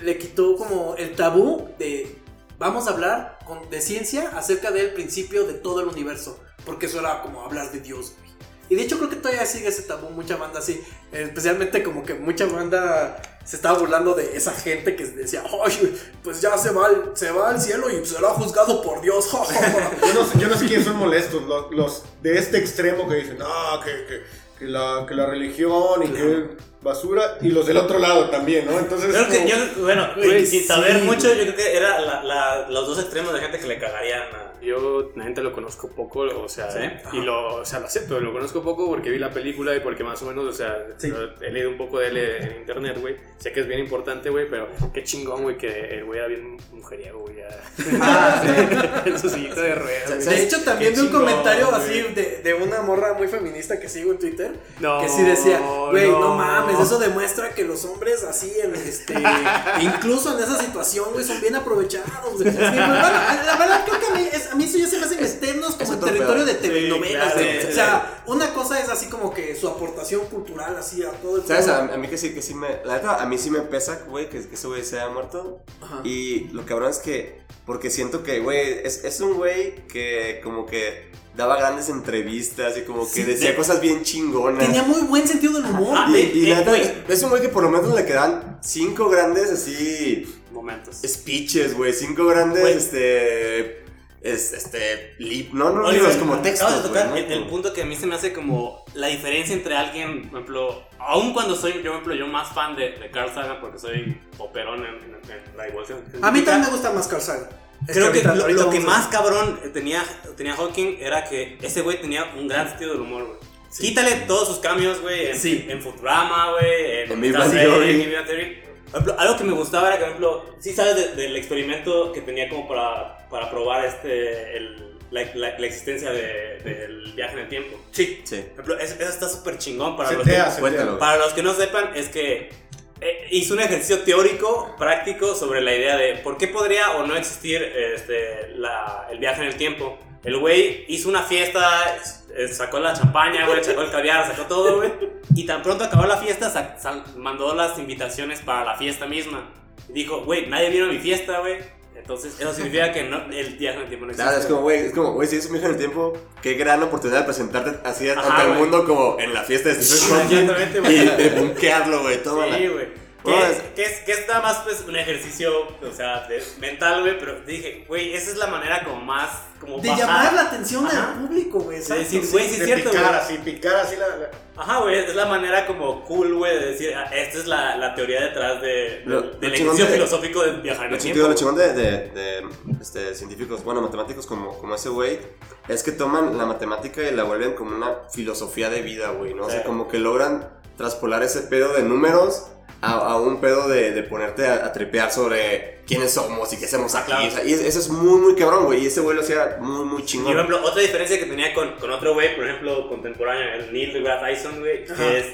Le quitó como el tabú de. Vamos a hablar con- de ciencia acerca del principio de todo el universo. Porque eso era como hablar de Dios, güey. Y de hecho creo que todavía sigue ese tabú, mucha banda así. Especialmente como que mucha banda se estaba burlando de esa gente que decía, ay, pues ya se va, al, se va al cielo y será juzgado por Dios. Yo no, sé, yo no sé quiénes son molestos, los, los de este extremo que dicen, ah, que, que, que la, que la religión y que... basura y los del otro lado también, ¿no? Entonces, Creo que como- yo, bueno, sin sí, saber mucho, yo creo que era la- la- los dos extremos de gente que le cagarían a. Yo, la gente lo conozco poco, o sea, ¿Sí? y lo, o sea, lo acepto, lo conozco poco porque vi la película y porque más o menos, o sea, he leído un poco de él en internet, güey. Sé que es bien importante, güey, pero qué chingón, güey, que el güey era bien mujeriego, güey. ya. en su sillita de ruedas. De hecho, también vi un chingón, comentario así de, de una morra muy feminista que sigo en Twitter. No, que sí decía, güey, no. no. mames, eso demuestra que los hombres así, en este, incluso en esa situación, güey, son bien aprovechados. Sí, pues, la verdad creo que a mí, es- a mí eso ya se me hace meternos como en territorio pedo. de telenovelas. claro, güey. sí, o sea, una cosa es así como que su aportación cultural así a todo el ¿Sabes? pueblo. A, a mí que sí, que sí me. La neta, a mí sí me pesa, güey, que, que ese güey se haya muerto. Ajá. Y lo cabrón es que. Porque siento que, güey, es, es un güey que como que daba grandes entrevistas y como que Sí, decía de- cosas bien chingonas. Tenía muy buen sentido del humor. Ah, y, eh, y eh, la neta, güey. es un güey que por lo menos le quedan cinco grandes así. Momentos. Speeches, güey. Cinco grandes, este. Es, este. Lip. No, no, Oliver, libros, como acabas textos. de tocar el, ¿no? el punto que a mí se me hace como la diferencia entre alguien, por ejemplo, aun cuando soy, yo, por ejemplo, yo más fan de, de Carl Sagan porque soy poperón en, en- en la evolución. A mí también me gusta más Carl Sagan. Es Creo que ahorita- lo, ahorita lo que más cabrón tenía, tenía Hawking era que ese güey tenía un gran sentido del humor, güey. Quítale todos sus cambios, güey, en, Sí. en Futurama, güey, en, En Big Theory. Ejemplo, algo que me gustaba era que, por ejemplo, sí sabes de- del experimento que tenía como para, para probar este, el, la, la- la existencia de- del viaje en el tiempo. Sí. Sí. Por ejemplo, eso, eso está súper chingón para los, Setea, que. Cuéntalo. para los que no sepan, es que eh, hizo un ejercicio teórico, práctico, sobre la idea de por qué podría o no existir este, la- el viaje en el tiempo. El güey hizo una fiesta, sacó la champaña, güey, sacó el caviar, sacó todo, güey. Y tan pronto acabó la fiesta, sa- sa- mandó las invitaciones para la fiesta misma. Y dijo, güey, nadie vino a mi fiesta, güey. Entonces, eso significa que no, el viaje en el tiempo no existe. Es como, güey, es como, güey, si es un viaje en el tiempo, qué gran oportunidad de presentarte así Ajá, ante el güey. mundo como en la fiesta de Stephen Hawking Exactamente, güey. y de bunkearlo, güey, todo. Sí, güey. Que, No, es- que es, que es nada más pues un ejercicio, o sea, de- mental, güey, pero dije, güey, esa es la manera como más, como De bajada. llamar la atención Ajá. al público, güey. De decir, sí. güey, sí es de cierto, picar güey. así, picar así la... la- Ajá, güey, es la manera como cool, güey, de decir, ah, esta es la, la teoría detrás de, Lo- del lo del ejercicio de- filosófico de viajar en el tiempo. lo chingón de, de- de, este, científicos, bueno, matemáticos como, como ese güey, es que toman la matemática y la vuelven como una filosofía de vida, güey, ¿no? O sea, Sí. como que logran traspolar ese pedo de números a, a un pedo de, de ponerte a, a tripear sobre quiénes somos y qué hacemos aquí. Claro. O sea, y es- eso es muy, muy cabrón, güey, y ese güey lo hacía muy, muy Y, chingón. por ejemplo, otra diferencia que tenía con, con otro güey, por ejemplo, contemporáneo, el Neil deGrasse Tyson, güey, Ajá. es...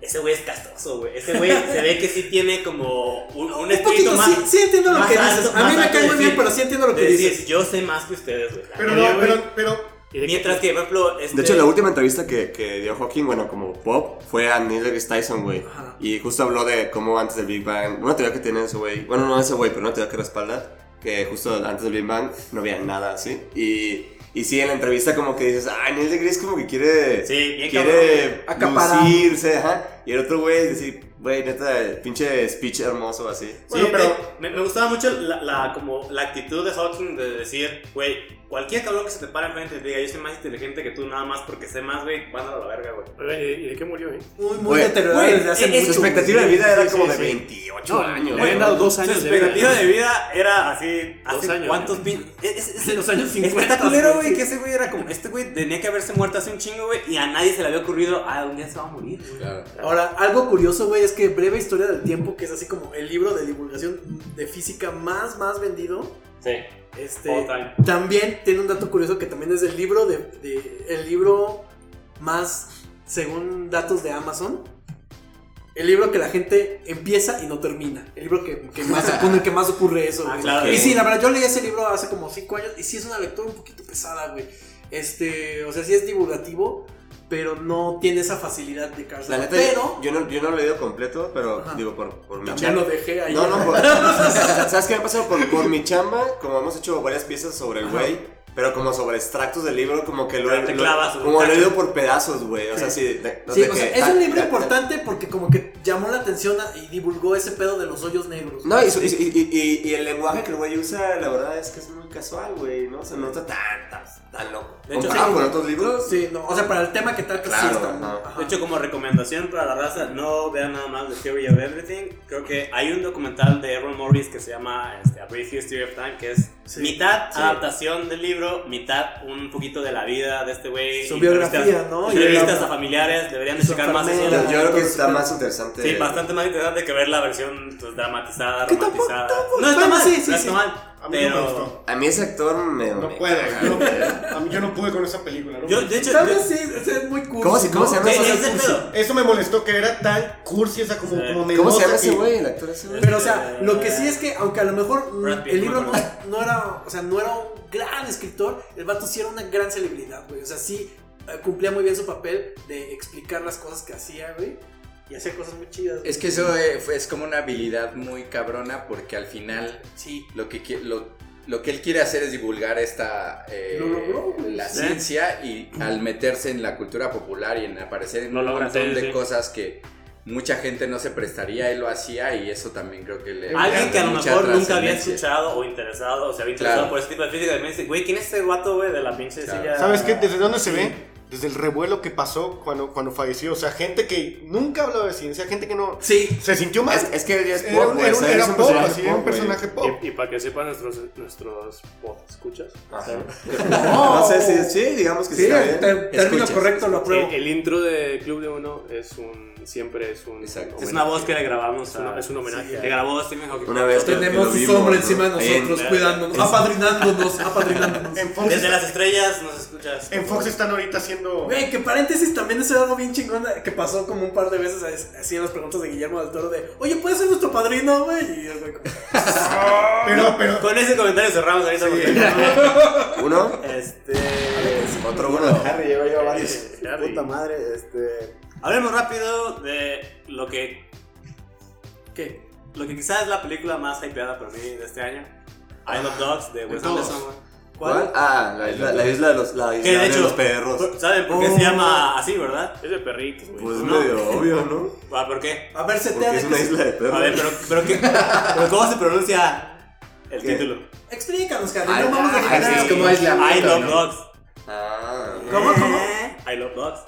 Ese güey es castroso, güey. Ese güey se ve que sí tiene como un, un Un espíritu poquito, más... sí, sí entiendo lo que dices. alto, A mí me cae muy bien, pero sí entiendo lo que de decir, dices. yo sé más que ustedes, güey. Pero no, pero, pero ¿Y Mientras que, por ejemplo, este... De hecho, la última entrevista que, que dio Hawking, bueno, como pop, fue a Neil deGrasse Tyson, güey. Y justo habló de cómo antes del Big Bang, una teoría que tiene ese güey, bueno, no ese güey, pero una teoría que respalda, que justo antes del Big Bang no había nada así. Y, y sí, en la entrevista como que dices, ah, Neil deGrasse como que quiere, Sí, bien quiere Acaparar. lucirse, ajá. Y el otro güey decir, güey, neta, pinche speech hermoso así. Sí, Bueno, pero- me, me gustaba mucho la, la- como la actitud de Hawking de decir, güey, cualquier cabrón que se te para enfrente y te diga, yo soy más inteligente que tú nada más porque sé más, güey, mándalo a la verga, güey. ¿Y de qué murió, eh? Muy, muy Güey, deteriorado güey, desde hace Su expectativa de güey. vida era sí, como sí, de sí. 28 No, años. le güey. habían dado dos Su años de expectativa de vida era así, Dos hace años, cuántos pin... Es, En los años 50. Está culero, güey. güey, que ese güey era como, este güey tenía que haberse muerto hace un chingo, güey, y a nadie se le había ocurrido, ah, un día se va a morir, güey. Claro. Ahora, algo curioso, güey, es que Breve Historia del Tiempo, que es así como el libro de divulgación de física más, más vendido, Sí. este, también tiene un dato curioso que también es el libro de, de- el libro más, según datos de Amazon, el libro que la gente empieza y no termina. El libro que, que más, con el que más ocurre eso, Ah, güey. claro. Y sí, la verdad, yo leí ese libro hace como 5 años y sí es una lectura un poquito pesada, güey. Este, o sea, sí es divulgativo, pero no tiene esa facilidad de La neta, Pero, yo, no, yo no lo he leído completo, pero Ajá. digo, por, por mi también chamba. lo dejé ahí. No, no, por- ¿sabes qué me ha pasado? Por, por mi chamba, como hemos hecho varias piezas sobre el güey, pero como sobre extractos del libro, como que lo te lo- clavas un como lo he leído por pedazos, güey. O sea, sí. de- Sí, de o sea, que- es un libro ta- importante porque como que llamó la atención a- y divulgó ese pedo de los hoyos negros. No, y, su- y, y- y- y el lenguaje que el güey usa, la verdad es que es muy casual, güey, ¿no? O sea, no está tan, tan, tan loco. De hecho, Comparado sí. con otros libros, Sí, no, o sea, para el tema que trata sí Claro, está ajá. ajá. De hecho, como recomendación para la raza, no vean nada más The Theory of Everything. Creo que hay un documental de Errol Morris que se llama este, A Brief History of Time, que es Sí. mitad Sí. adaptación del libro, mitad un poquito de la vida de este güey. Su entrevistas- biografía, ¿no? Entrevistas a familiares, deberían de checar más eso. yo, creo que está más interesante. Sí, bastante más interesante que ver la versión pues, dramatizada, romantizada. tampoco- no está mal, sí, sí, no sí. está mal. A mí no me pero gustó. A mí ese actor me. No me- puede. Yo no, a mí yo no pude con esa película. ¿no? yo, de hecho, Tal yo- sí, o sea, es muy cursi, ¿Cómo se- cómo ¿no? se llama Sí, ese es. Eso me molestó que era tan cursi esa como, Sí. como ¿Cómo se llama ese güey? El actor ese güey. Pero o sea, lo que sí es que aunque a lo mejor el libro no era, o sea, no era un gran escritor, el vato sí era una gran celebridad, güey. O sea, sí eh, cumplía muy bien su papel de explicar las cosas que hacía, güey. Y hacía cosas muy chidas. Es que eso eh, fue- es como una habilidad muy cabrona porque al final sí. lo que, lo, lo que él quiere hacer es divulgar esta eh, Lo logró, güey. la Sí. ciencia y al meterse en la cultura popular y en aparecer en Lo un logra, montón sí, de sí. cosas que mucha gente no se prestaría, él lo hacía y eso también creo que le Alguien que a lo mejor nunca había escuchado o interesado o se había interesado Claro. por ese tipo de física, me dice, güey, ¿quién es ese guato, güey, de la pinche Claro. silla? ¿Sabes qué? ¿Desde dónde se ve? Desde el revuelo que pasó cuando, cuando falleció. O sea, gente que nunca hablaba de ciencia, gente que no. Sí. Se sintió mal. Es, es que ya es Era pop, era un- era un pop, personaje así, era un pop, personaje pop. Y, y para que sepan nuestros, nuestros pod escuchas. Ajá. No sé si sí, digamos que sí. Sí, está bien. el término Escuchas, correcto lo apruebo. El, el intro de Club de Uno es un. Siempre es un. Exacto. Es una voz que le grabamos. Es, una- a- es un homenaje. Le grabó Stephen Hawking. Una vez que- Tenemos que vimos, ¿no? encima de Ahí en- nosotros, cuidándonos, apadrinándonos, apadrinándonos. En Fox, Desde las estrellas nos escuchas. en Fox están ahorita haciendo. Güey, que paréntesis también es algo bien chingón que pasó como un par de veces así en las preguntas de Guillermo del Toro de, oye, ¿puedes ser nuestro padrino, güey? Y el güey Pero, pero. Con ese comentario cerramos ahorita. porque- Uno, Este. otro uno. Harry lleva yo varios. Harry. Puta madre, este. Hablemos rápido de lo que. ¿qué? Lo que quizás es la película más hypeada para mí de este año. I Love Dogs de Wes todos. Anderson, güey. ¿Cuál? Ah, la isla, la isla de los, la isla de de hecho, los perros. por- ¿saben por qué se llama así, verdad? Es de perritos, güey. Pues no. medio obvio, ¿no? Ah, ¿Por qué? A ver, se te Porque es una isla de perros. A ver, pero, pero, ¿qué? ¿Pero ¿cómo se pronuncia el ¿Qué? título? Explícanos, Ay, no vamos a ay, dejar es como aislamiento, I Love ¿no? Dogs. Ah, ¿Cómo, cómo? I Love Dogs.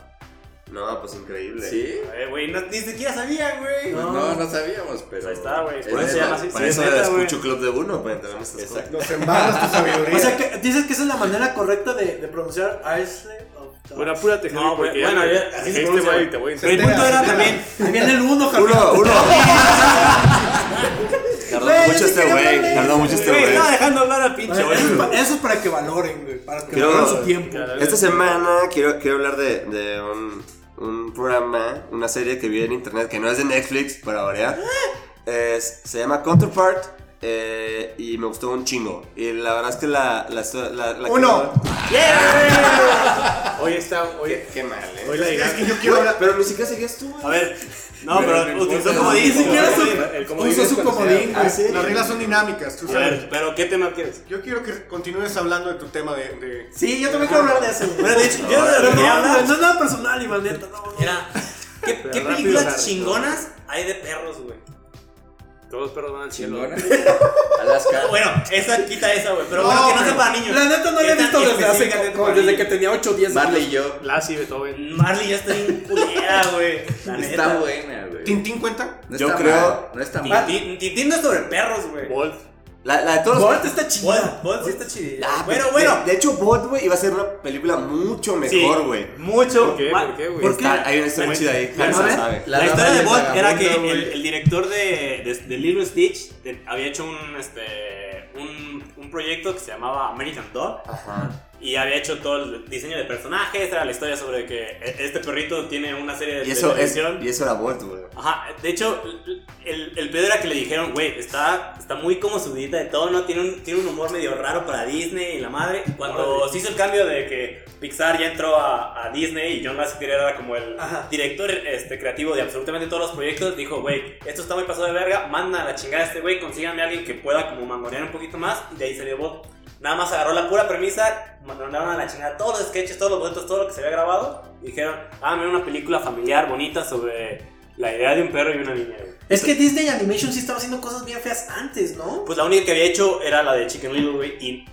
No, pues increíble. ¿Sí? Eh, güey, no, ni siquiera sabía, güey. Pues no, no sabíamos, pero... Ahí está, güey, es por eso llama así. Sí, eso es neta, escucho Club de Uno, para enterarme estas cosas. Exacto. Nos embarras tu sabiduría. O sea, que dices que esa es la manera correcta de, de pronunciar Dogs. Bueno, apúrate, Javi, No, porque bueno, ya, ya- ya así se este güey te voy a Pero el punto era también. Viene el uno, Harry. Uno, uno. Tardó Güey, mucho este güey. Tardó mucho este Güey, estaba dejando hablar al pinche, güey. eso, es pa- eso es para que valoren, güey. Para que Quiero- valoren su tiempo. Esta semana quiero, quiero hablar de, de un, un programa, una serie que vi en internet que no es de Netflix, para variar. Es- se llama Counterpart eh, y me gustó un chingo. Y la verdad es que la... la, la, la- Uno. Hoy está. Hoy, Qué mal, eh. hoy la Es dinámica. que yo quiero hablar. Pero ni siquiera seguías tú, güey. A ver, no, pero, Pero no utilizó importa. como Ni siquiera su, comodín es su comodín, güey. Ah, sí. Las reglas son dinámicas, tú A sabes. ver, pero ¿qué tema quieres? Yo quiero que continúes hablando de tu tema de. de- Sí, yo también quiero hablar de eso. Bueno, de hecho, yo Pero que quería no, no, no es nada personal, Iván, neta, no. no. ¿Qué, películas chingonas hay de perros, güey? Todos los perros van al cielo. Alaska. Bueno, esa quita esa, güey. Pero No, bueno, que no sea para niños. La neta no ¿Qué la he visto desde hace como desde que tenía 8 o 10 años. Marley y yo. Lassie, Beethoven. Marley ya está bien culera, güey. La neta. Está buena, güey. ¿Tintín cuenta? No Yo creo- mal, No está mal. Tintín Tintín no es sobre perros, güey. Bolt. La, la de todos los... Bolt está chida. Bolt sí está chidilla. Ah, bueno, de- bueno. De, de hecho, Bot, güey, iba a ser una película mucho mejor, güey. Mucho. ¿Por qué? ¿Por qué, güey? ¿Por qué? Está- Hay una historia muy chida ahí. Bueno, Hansa a ver, sabe. La, La historia de Bot era que el, director de, de, de Lilo Stitch de- había hecho un, este, un, un proyecto que se llamaba American Dog Ajá. Y había hecho todo el diseño de personajes. Era la historia sobre que e- este perrito tiene una serie de Y eso, es, y eso era Bot, güey. Ajá, de hecho, el, el pedo era que le dijeron, güey, está, está muy como subidita de tono, tiene un, tiene un humor medio raro para Disney y la madre. Cuando se hizo el cambio de que Pixar ya entró a, a Disney y John Lasseter era como el Ajá. director este, creativo de absolutamente todos los proyectos, dijo, güey, esto está muy pasado de verga, manda a la chingada a este güey, consíganme a alguien que pueda como mangonear un poquito más y de ahí salió Bob. Nada más agarró la pura premisa, mandaron a la chingada todos los sketches, todos los boletos, todo lo que se había grabado, y dijeron, ah, mira una película familiar, bonita, sobre la idea de un perro y una niña, güey. Es que Disney Animation sí estaba haciendo cosas bien feas antes, ¿no? Pues la única que había hecho era la de Chicken Little, güey, y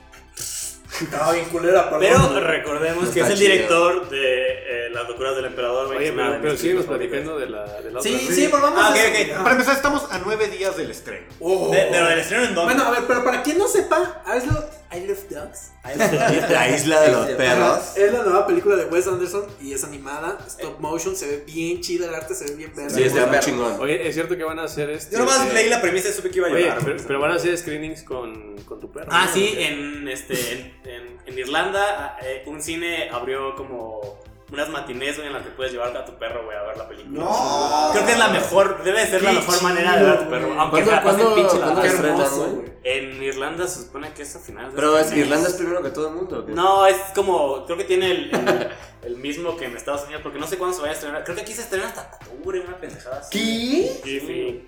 Estaba bien culera, perdón. Pero recordemos No que es el chido. director de eh, Las locuras del emperador. Oye, pero, pero películas platicando de la, de la Sí, otra. sí, volvamos Ah, a ok, eso. ok. Para empezar, estamos a nueve días del estreno. Oh. De- pero del estreno en dónde? Bueno, a ver, pero para quien no sepa, I Love, I Love Dogs. La isla de los perros. Es la nueva película de Wes Anderson y es animada, stop motion, se ve bien chida, el arte se ve bien verde. Sí, está muy chingón. Oye, es cierto que van a hacer este. Yo nomás eh, leí la premisa y supe que iba a Oye, llevar. pero, pero van a hacer screenings con, con tu perro. Ah, ¿no? sí, en, este, en, en- en Irlanda eh, un cine abrió como unas matinés güey, en las que puedes llevar a tu perro, güey, a ver la película. No. Creo que es la mejor, debe ser la mejor manera de ver a tu perro. Aunque ¿Cuándo, sea pase cuándo, pinche la güey? En Irlanda se supone que es a finales de Pero este es, mes. Irlanda es primero que todo el mundo. No, es como, creo que tiene el, el, el mismo que en Estados Unidos, porque no sé cuándo se vaya a estrenar. Creo que aquí se estrena hasta octubre, una pendejada así. ¿Qué? Sí, sí.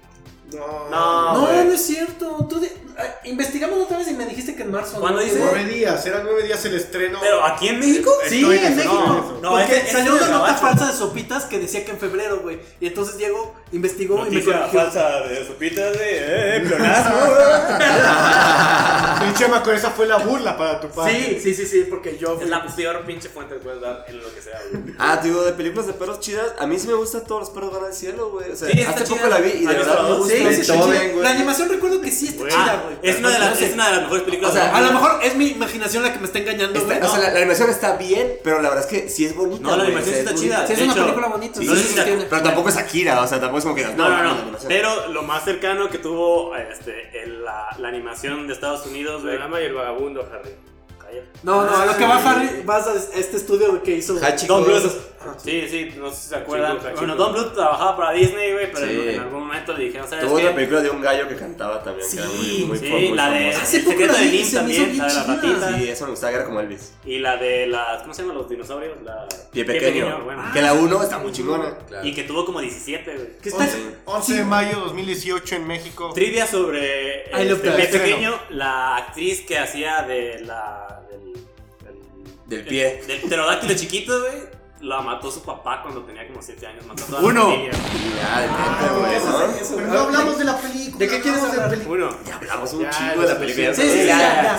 No. No, No, no es cierto. Tú de- ah, investigamos otra vez y me dijiste que en marzo. ¿Cuándo dice? Nueve días, eran nueve días el estreno. Pero aquí en México. Sí, en México. No, porque salió una nota falsa de sopitas que decía que en febrero, güey. Y entonces Diego investigó y me corrigió. falsa de sopitas de eh, pleonasmo. Pinche Maco, esa fue la burla para tu padre. Sí, sí, sí, sí, porque yo. es la peor pinche fuente que puedes dar en lo que sea, güey. Ah, te digo, de películas de perros chidas, a mí sí me gusta Todos los perros van al cielo, güey. O sea, Sí, hace chida. poco la vi y de ¿Has visto verdad la me gusta Sí, sí, güey. La animación recuerdo que sí está Güey. chida, güey. es una de las, No sé. es una de las mejores películas. O sea, A lo mejor es mi imaginación la que me está engañando, Está- güey. o sea, la, la animación está bien, pero la verdad es que sí es bonita. No, la animación sí está es chida. Sí, es una película bonita. Sí, sí, sí, pero tampoco es Akira, o sea, tampoco es como que. No, no, no. Pero lo más cercano que tuvo este, el- la, la animación de Estados Unidos, La dama y el vagabundo, Harry. Cállate. No, no, a lo que va Harry, vas a este estudio que hizo. Hachiko. Don Bluth. Sí, sí, no sé si se acuerdan. Chico, bueno. Don Bluth trabajaba para Disney, güey, pero Sí. en, en algún momento le dijeron, ¿sabes Tuvo qué? una película de un gallo que cantaba también, que era muy, Sí, muy, sí, muy la de- famosa. El poco secreto la de hizo también, la de la ratita. Sí, eso me gustaba, que era como Elvis. Y la de las, ¿cómo se llaman los dinosaurios? La... Pie pequeño. bueno. Que la 1 está muy chingona. Claro. Y que tuvo como 17, güey. Que está- 11, 11 de mayo 2018 en México. Trivia sobre love este. Pie pequeño, la actriz que hacía de la del, del, Del pie. del pterodáctilo chiquito, güey. La mató su papá cuando tenía como 7 años. Mató a toda Uno. la familia. Ya, ¿no? hablamos de la película. ¿De qué quieres de hablar? película. Uno. Ya hablamos un Ya, chingo de la película. Sí, sí, sí, Ya,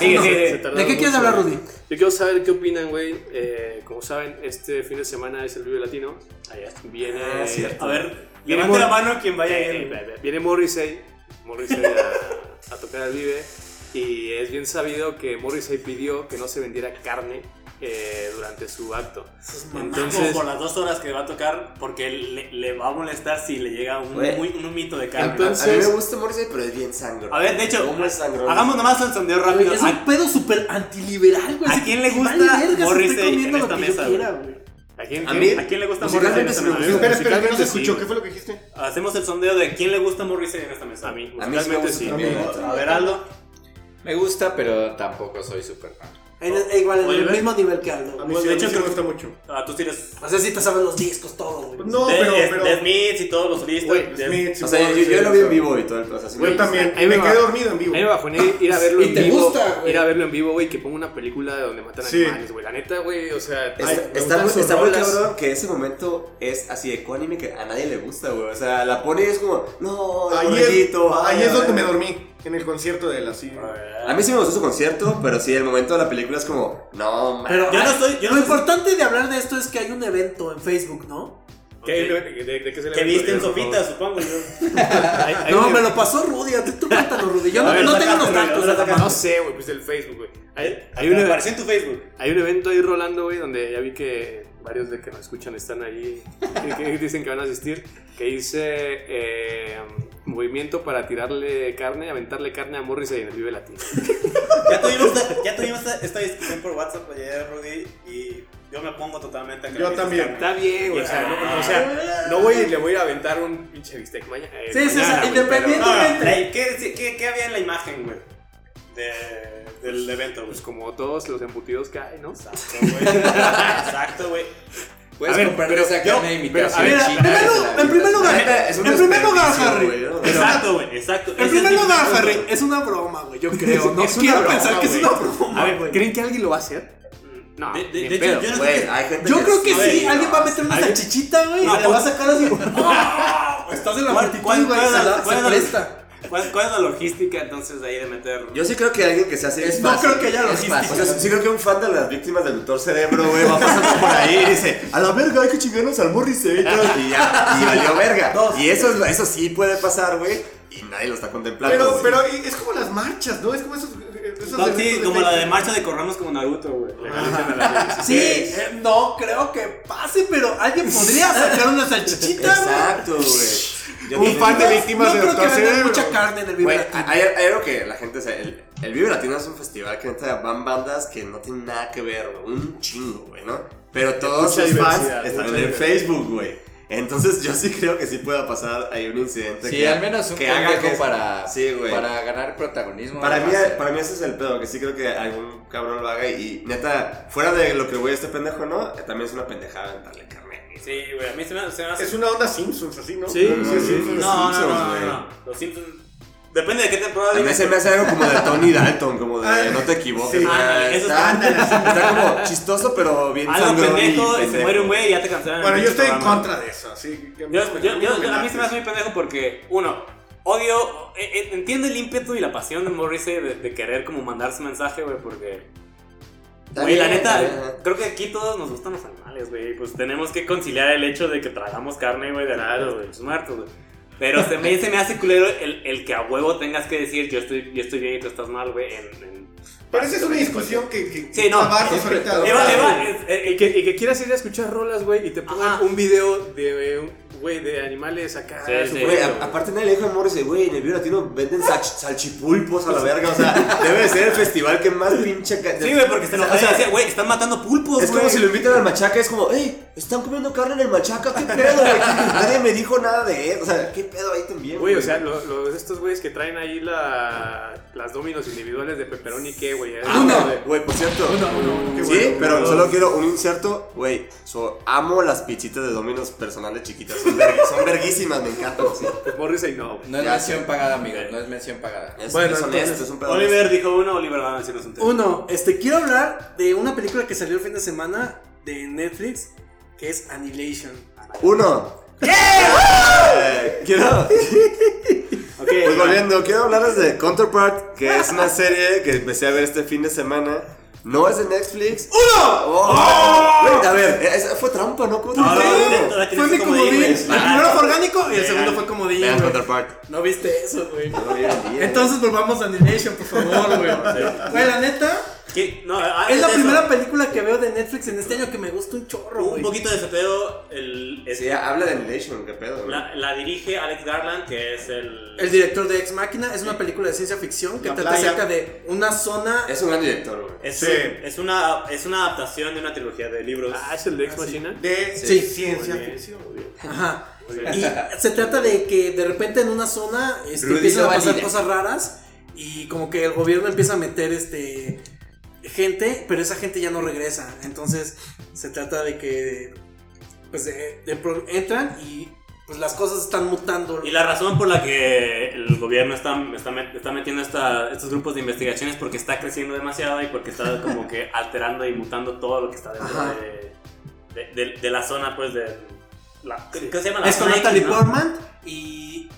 tardaron ¿De qué quieres hablar. Rudy? Yo quiero saber qué opinan, güey. Eh, como saben, este fin de semana es el Vive Latino. Allá. Viene. Ah, cierto. A ver, levante la mano quien vaya a Eh, ir. ve- ve- Viene Morrissey. Morrissey a, a tocar al Vive. Y es bien sabido que Morrissey pidió que no se vendiera carne eh, durante su acto. Entonces, por las dos horas que va a tocar, porque le, le va a molestar si le llega un, Güey. muy- un mito de carne. Entonces- A mí me gusta Morrissey, pero es bien sangre. a ver, de hecho, hagamos nomás un sondeo rápido. Es ¿A, un pedo súper antiliberal, güey. ¿A quién le gusta verga, Morrissey en esta mesa, quiera. ¿a quién, A mí- ¿A quién le gusta Morrissey en sí esta me mesa? gusta. Espera, espera, que no se escuchó. sí. ¿Qué fue lo que dijiste? Hacemos el sondeo de quién le gusta Morrissey en esta mesa. A mí, A mí sí me musicalmente gusta sí. también. A ver, Aldo. Me gusta, pero tampoco soy súper fan. En el- e igual, en el mismo nivel que A Aldo. mí Pues, sí, de a mí hecho, sí me gusta mucho. Ah, tú tienes. O sea, sí te sabes los discos, todo, güey. No, de, pero. de pero Smiths y todos los solistas. Güey, de- Smith, sí, O sea, yo, yo lo vi en vivo y todo el proceso. Yo también. Ahí me me quedé dormido en vivo. A mí me bajoné ir a verlo Y en te vivo. gusta, güey. ir a verlo en vivo, güey, que ponga una película de donde matan Sí. animales, güey. La neta, güey, o sea, Está, muy, cabrón que ese momento es así ecuánime que a nadie le gusta, güey. O sea, la pone y es como, no, Ahí es, ahí donde me dormí. En el concierto de él, así. A mí sí me gustó su concierto, pero sí, el momento de la película es como, no, man. Pero Yo no estoy- yo lo importante de hablar de esto es que hay un evento en Facebook, ¿no? ¿Qué- de, de- de qué se le Que supongo yo. Hay- hay No, un- me lo pasó Rudy, a ti tú cuéntanos, Rudy. Yo A no, ver, no tengo los datos. no sé, güey, pues el Facebook, güey. Hay, hay, Me un, apareció en tu Facebook. hay un evento ahí rolando, güey, donde ya vi que varios de que nos escuchan están ahí y que dicen que van a asistir, que dice eh, movimiento para tirarle carne, aventarle carne a Morrissey en el Vive Latino. Ya tuvimos, esta- ya tuvimos esta, esta discusión por WhatsApp ayer, Rudy, y yo me pongo totalmente a que Yo también. carne. Está bien, güey, o sea, no, o sea, no voy y le voy a aventar un pinche bistec mañana. eh, Sí, sí, sí, mañana, güey, independiente. pero- No, no, la- ¿qué, qué, qué había en la imagen, güey? De, del evento, güey. Pues como todos los embutidos que hay, ¿no? Exacto, güey. Exacto, güey. Puedes A ver, comprar pero esa carne de imitación ver, china. en primer desde lu- la en primer lugar, en primer lugar, Harry. Exacto, güey, exacto. En primer lugar. Harry, es una broma, güey. Yo creo, ¿no? Quiero broma, pensar que es una broma, A ver, güey. ¿Creen que alguien lo va a hacer? No, De, hecho, yo no creo que. Yo creo que sí, no, alguien va a meter una salchichita, güey, y le va a pues- sacar así. ¡Ah! Estás en la ¿Cuál- multitud, cuál- güey, se presta. ¿Cuál, ¿Cuál es la logística entonces de ahí de meter.? Yo sí creo que alguien que se hace. Es No fácil, creo que haya logística. O sea, sí creo que un fan de las víctimas del doctor cerebro, güey, va pasando por ahí y dice, a la verga, hay que chingarnos al Morrissey y ya, y valió verga. Dos. Y eso, es- eso sí puede pasar, güey, y nadie lo está contemplando. Pero, pero es como las marchas, ¿no? Es como esos. esos No, sí, de como la de marcha de corramos como Naruto, güey. Legalicen a la gente. Sí, eh, no creo que pase, pero alguien podría sacar una salchichita, güey. Exacto, güey. Yo Un fan de víctimas no de creo Doctor que vendan Cerebro. mucha carne en el Vive Latino. hay, hay algo que la gente, sea, el, el Vive Latino es un festival que neta van bandas que no tienen nada que ver, güey, un chingo, güey, ¿no? Pero todos Mucha sus fans están en. Facebook, güey. Entonces yo sí creo que sí pueda pasar ahí un incidente Sí, que, al menos un que haga que para, Sí, güey. para ganar protagonismo. Para mí, para mí ese es el pedo, que sí creo que algún cabrón lo haga y, neta, fuera de lo que güey este pendejo, ¿no? También es una pendejada darle carne. Sí, güey, a mí se me, se me hace. Es una onda Simpsons, así, ¿no? Sí, sí, los sí. Simpsons. No, no, no, Simpsons, no, güey. no. Los Simpsons. Depende de qué temporada A mí se me hace algo como de Tony Dalton, como de Ah, no te equivoques. sí. eso está, está- está como chistoso, pero bien Algo pendejo, y se muere un güey y ya te cancelan. el Bueno, yo estoy en contra de eso, así que. Yo, yo, yo- yo- a mí se me hace muy pendejo porque, uno, odio, eh, eh, entiendo el ímpetu y la pasión de Morrissey de, de querer como mandar su mensaje, güey, porque, güey, la neta, creo que aquí todos nos gustan los animales, güey, pues tenemos que conciliar el hecho de que tragamos carne, güey, de nada, de los muertos, güey. Pero se me, se me hace culero el, el que a huevo tengas que decir yo estoy, yo estoy bien y tú estás mal, güey, en, en- Pero esa es una discusión que. que Sí, no, ahorita. todo. Eva, Eva, es- eh, Y que, y que quieras ir a escuchar rolas, güey, y te pongan Ajá. un video de, eh, güey, de animales acá. Sí, Güey, a- güey. aparte nadie le dijo a Morrissey, güey, en el Vive Latino venden sach- salchipulpos a la verga, o sea, debe de ser el festival que más pinche... Sí, güey, porque se O nos sea, o sea, decía, güey, están matando pulpos, Es güey. como si lo invitan al machaca, es como, hey, están comiendo carne en el machaca, qué pedo, güey. Nadie me dijo nada de él, o sea, qué pedo ahí también. Güey, o sea, los lo, estos güeyes que traen ahí la, las dominos individuales de pepperoni, ¿qué, güey? Es Uno, como de- güey, por cierto. Qué Sí, bueno. pero solo quiero un inserto, güey. so- amo las pizzitas de Dominos personales chiquitas. Son, son verguísimas, me encantan. Sí. Morrissey no, güey. No es Ya mención pagada, amigo. No es mención pagada. Es, Bueno, es honesto, es un pedo. Oliver dijo uno, Oliver va a decirnos un tema. Uno, este, quiero hablar de una película que salió el fin de semana de Netflix, que es Annihilation. Uno. Eh, quiero. Ok, Pues volviendo, quiero hablarles de Counterpart, que es una serie que empecé a ver este fin de semana. No es de Netflix. ¡Uno! Güey, a ver, esa fue trampa, ¿no? ¿Cómo te No, no, Fue mi como comodín. El primero fue orgánico y el segundo fue comodín. Vean. Counterpart. No viste eso, güey. No. Entonces volvamos a Annihilation, por favor, güey. Güey, la neta, ¿Qué? No, ah, es la eso. primera película que veo de Netflix en este año que me gusta un chorro, Un poquito de ese pedo, el, es- Sí, habla de Annihilation, qué pedo. güey. la, la dirige Alex Garland, que es el... El director de Ex Máquina es una película de ciencia ficción que La trata playa. acerca de una zona. Es un gran director, güey. Es, Sí. es, una, es una adaptación de una trilogía de libros. Ah, es el de Ex Machina. De Sí. ciencia. Ajá. Y se trata de que de repente en una zona este, empiezan a pasar cosas raras y como que el gobierno empieza a meter este gente, pero esa gente ya no regresa. Entonces se trata de que pues de- entran y pues las cosas están mutando. Y la razón por la que el gobierno está, está, está metiendo esta- estos grupos de investigación es porque está creciendo demasiado y porque está como que alterando y mutando todo lo que está dentro de, de, la zona, pues, de... La, ¿Qué se llama? La es con Natalie ¿no? Portman y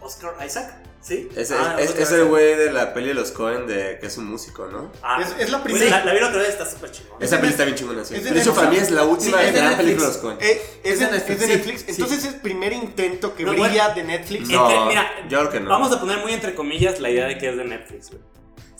Oscar Isaac, ¿sí? Es, Ah, es, el güey de la peli de los Cohen de que es un músico, ¿no? Ah, Es- es la primera- La, la vi la otra vez, está súper chingón. Esa peli está bien chingona, sí. es de De hecho, para mí es la última Sí, es de gran película de los Cohen. Eh, es, Es de, Netflix, es de sí, Netflix. sí. Entonces es el primer intento que No, brilla de Netflix. No, Entre- mira, yo creo que no. Vamos a poner muy entre comillas la idea de que es de Netflix, güey.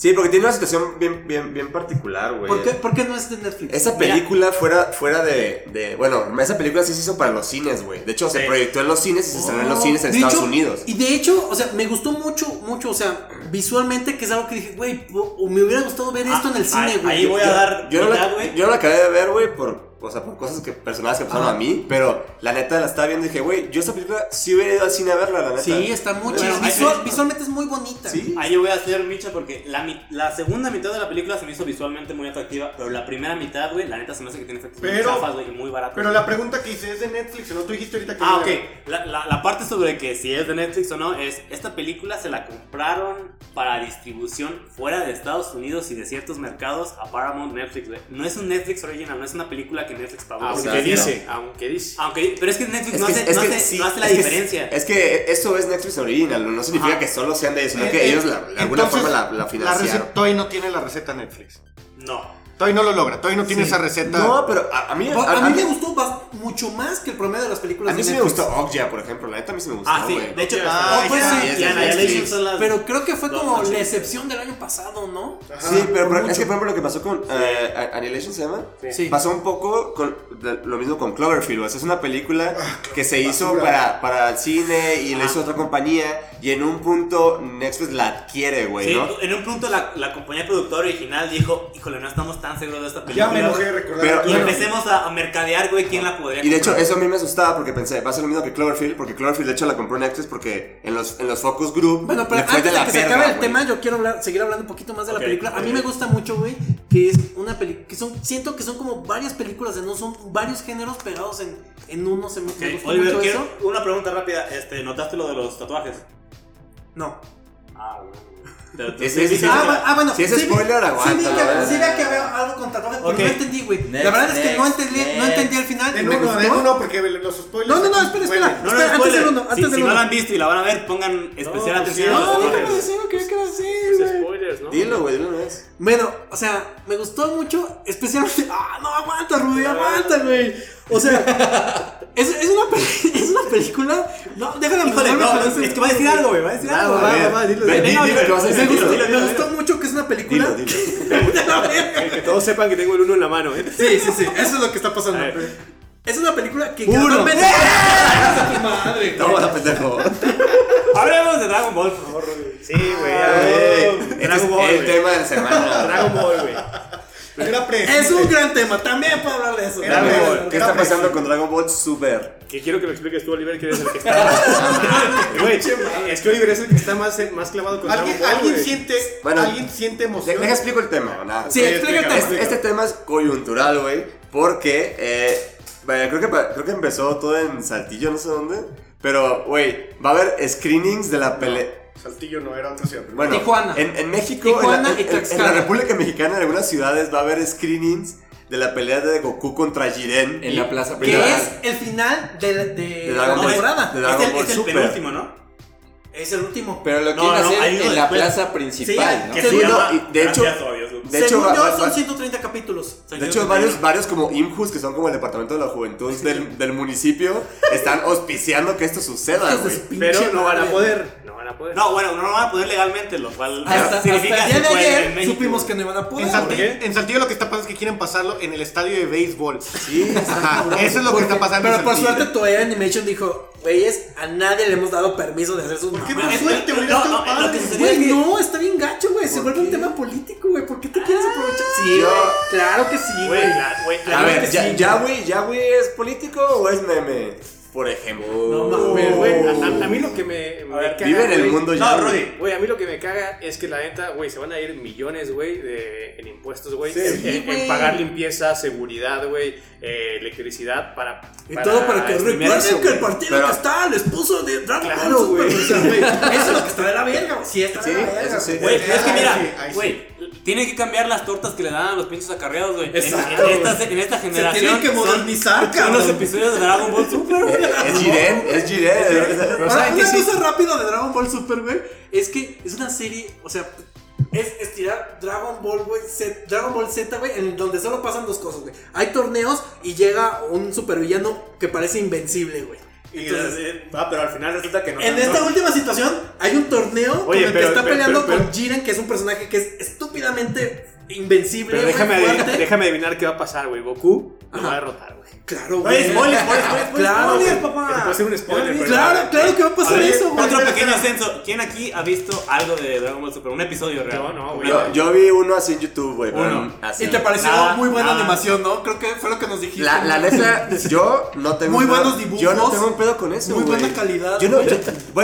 Sí, porque tiene una situación bien, bien, bien particular, güey. ¿Por qué, por qué no es de Netflix? Esa Mira. película fuera, fuera de, de- Bueno, esa película sí se hizo para los cines, güey. De hecho, se proyectó en los cines y se estrenó en los cines en De Estados hecho, Unidos. Y de hecho, o sea, me gustó mucho, mucho, o sea, visualmente, que es algo que dije, güey, me hubiera gustado ver esto en el cine, Ah, güey. Ahí voy a dar Yo no, mitad, la, güey. yo no la acabé de ver, güey, por, o sea, por cosas que, personales que pasaron a mí, pero la neta la estaba viendo y dije, güey, yo esta película sí hubiera ido al cine a verla, la neta. Sí, está muy. Bueno, Visual- visualmente es muy bonita. Sí. Ahí yo voy a hacer micha porque la, la segunda mitad de la película se me hizo visualmente muy atractiva, pero la primera mitad, güey, la neta se me hace que tiene efectos muy Pero- chafas, güey, muy baratos. Pero la pregunta que hice es de Netflix, ¿o ¿no? Tú dijiste ahorita que Ah, ok. La, la, la parte sobre que si es de Netflix o no es, esta película se la compraron para distribución fuera de Estados Unidos y de ciertos mercados a Paramount Netflix, güey. No es un Netflix original, no es una película que Netflix pagó. Aunque dice, aunque dice. Aunque, pero es que Netflix Es no, que, hace, no que hace- sí, no hace la es que- diferencia. Es que eso es Netflix Original, no significa Ajá. que solo sean de ellos, sino Eh, que eh, ellos la- de alguna entonces, forma la, la La financiaron. receta, Toy no tiene la receta Netflix. No. Toy no lo logra, Toy no tiene esa receta. No, pero a, a mí, A, mí me gustó mucho más que el promedio de las películas A mí de sí me gustó Okja, por ejemplo. La neta a mí sí me gustó, Ah, sí. güey. De hecho, Ah, oh, pues ya, sí, son las Pero creo que fue como la excepción del año pasado, ¿no? Sí, pero, por pero es que por ejemplo lo que pasó con eh, A- Annihilation se llama. Sí. Pasó un poco con de- lo mismo con Cloverfield. o sea, es una película que se hizo para, para el cine y la hizo otra compañía. Y en un punto Netflix la adquiere, güey, Sí, ¿no? en un punto la, la compañía productora original dijo, híjole, no estamos tan seguros de esta ya película. me enojé de recordar. Pero- Y empecemos a, a mercadear, güey, quién la podría Y de hecho, eso a mí me asustaba porque pensé, va a ser lo mismo que Cloverfield, porque Cloverfield de hecho la compró Netflix porque en los, en los focus group Bueno, pero antes de, la que se verga, acabe el güey. tema, yo quiero hablar, seguir hablando un poquito más de la Ok, película. A mí me gusta mucho, güey, que es una película, que son, siento que son como varias películas, de no son varios géneros pegados en, en uno, se me, me Ok, gustó Oliver, mucho quiero eso. una pregunta rápida. Este, ¿Notaste lo de los tatuajes? No. Ah, Ese- ese- ah, ah, bueno. Si es spoiler, sí vi ¿verdad? sí vi que había algo con tatuajes, pero no entendí, güey. La verdad es que no entendí, no entendí al final. Me uno, porque los spoilers. No, no, no, espera, espera. No, no, antes del uno, Si- antes si, del no la han visto y la van a ver, pongan especial pues atención No, déjame decir lo que yo quiero decir, Es güey. spoilers, ¿no? Dilo, güey, dilo una vez. Bueno, o sea, me gustó mucho, especialmente. ¡Ah, no, aguanta, Rudy, aguanta, güey! O sea, es, es, una, es una película. No, déjame Híjole, no, pero es que va a decir algo, güey, va a decir algo. A ver, va, dilo, Me gustó, mucho que es una película. Dilo, dilo. Que todos sepan que tengo el uno en la mano, ¿eh? Sí, sí, sí, eso es lo que está pasando. Es una película que. Uno. gradualmente- ¡Ah, tu madre! No, la pendejo. Hablemos de Dragon Ball, por favor, Rudy. Sí, güey. este Dragon es Ball, el tema de la semana. Dragon Ball, güey. Era. Es un gran tema, también puedo hablar de eso. Era Dragon Ball. ¿Qué Era está pasando con Dragon Ball Super? Que quiero que lo expliques tú, Oliver, que eres el que está. Güey, es que Oliver es el que está más, más clavado con ¿Alguien, Dragon Ball, alguien güey. siente, Bueno, alguien siente De- emoción. Deja explico el tema. nada. Sí, tema. Este, este tema es coyuntural, güey. Porque eh, vaya, creo, que, creo que empezó todo en Saltillo, no sé dónde. Pero, güey, va a haber screenings de la pelea. Saltillo no era otra ciudad. Bueno, Tijuana. En, en México, Tijuana en, la, y en- la República Mexicana, en algunas ciudades va a haber screenings de la pelea de Goku contra Jiren. En la plaza Que principal. es el final de, de, De la temporada. Es el, Ball es el Super. penúltimo, ¿no? Es el último. Pero lo No, quieren no, hacer en la plaza principal, ¿no? Que Sí, se no, llama y de hecho-. De hecho, Según va- yo, va- son va- 130 capítulos. De hecho, varios, varios como IMJUS, que son como el departamento de la juventud del, del municipio, están auspiciando que esto suceda, güey. Pero no van a poder. No van a poder. No, bueno, no lo van a poder legalmente, lo cual Hasta, hasta significa el día que de ayer supimos que no iban a poder. En ¿Por Saltillo, qué? en Saltillo lo que está pasando es que quieren pasarlo en el estadio de béisbol. Sí, Ajá, eso es lo que está pasando. Pero en por suerte Toei Animation dijo, güeyes, a nadie le hemos dado permiso de hacer sus ¿Por qué mamadas". por suerte, güey? No, Está no, que- no, está bien gacho. Se vuelve un tema político, güey. ¿Por qué te quieres aprovechar? Sí, Yo-. Claro que sí, Güey, A ver, que ya, sí, ya, güey, ¿ya, güey, es político o es meme? Por ejemplo. No mames, Güey, a, mí lo que me, me ver, caga, Vive en el güey- mundo ya. No, güey. Rudy. Güey, a mí lo que me caga es que la neta, güey, se van a ir millones, güey, de, en impuestos, güey, Sí, en, en- en güey. pagar limpieza, seguridad, güey, eh, electricidad para... Y todo para que exprimir recuerden eso, que el partido Pero- que está les puso de Dragon Claro, güey. Eso es lo que está de la verga, güey. Sí, está Sí, de la verga. eso sí. Güey, pero es que mira, güey, tienen que cambiar las tortas que le dan a los pinches acarreados, güey. En, Exacto, en esta, en esta Se generación. tienen que son- modernizar, Son los cabrón. episodios de Dragon Ball Super, güey. Es Jiren, es Jiren. Ahora, ¿saben qué una sí? cosa rápida de Dragon Ball Super, güey, es que es una serie, o sea, es estirar Dragon Ball, güey, Z- Dragon Ball Z, güey, en donde solo pasan dos cosas, güey. Hay torneos y llega un supervillano que parece invencible, güey. Y, Entonces, eh, ah, pero al final resulta que no. en esta última situación hay un torneo Oye, con el pero- que está pero- peleando pero- con Jiren, que es un personaje que es estúpidamente invencible, Pero déjame, adivinar, déjame adivinar qué va a pasar, güey. Goku lo Ajá. va a derrotar, güey. Claro, Güey, güey. spoiler, spoiler, spoiler, Claro, spoiler, papá. Puede ser un spoiler, pero- Claro, claro que va a pasar A ver, eso, güey. Otro pequeño ascenso. ¿Quién aquí ha visto algo de Dragon Ball Super? Un episodio real. Yo no, güey. Yo, yo vi uno así en YouTube, güey. Uno. así. Y te pareció Nada, muy buena nada. animación, ¿no? Creo que fue lo que nos dijiste. La, la neta, yo no tengo Muy un pedo- buenos dibujos. Yo no tengo un pedo con eso, Muy buena calidad, Yo no, yo-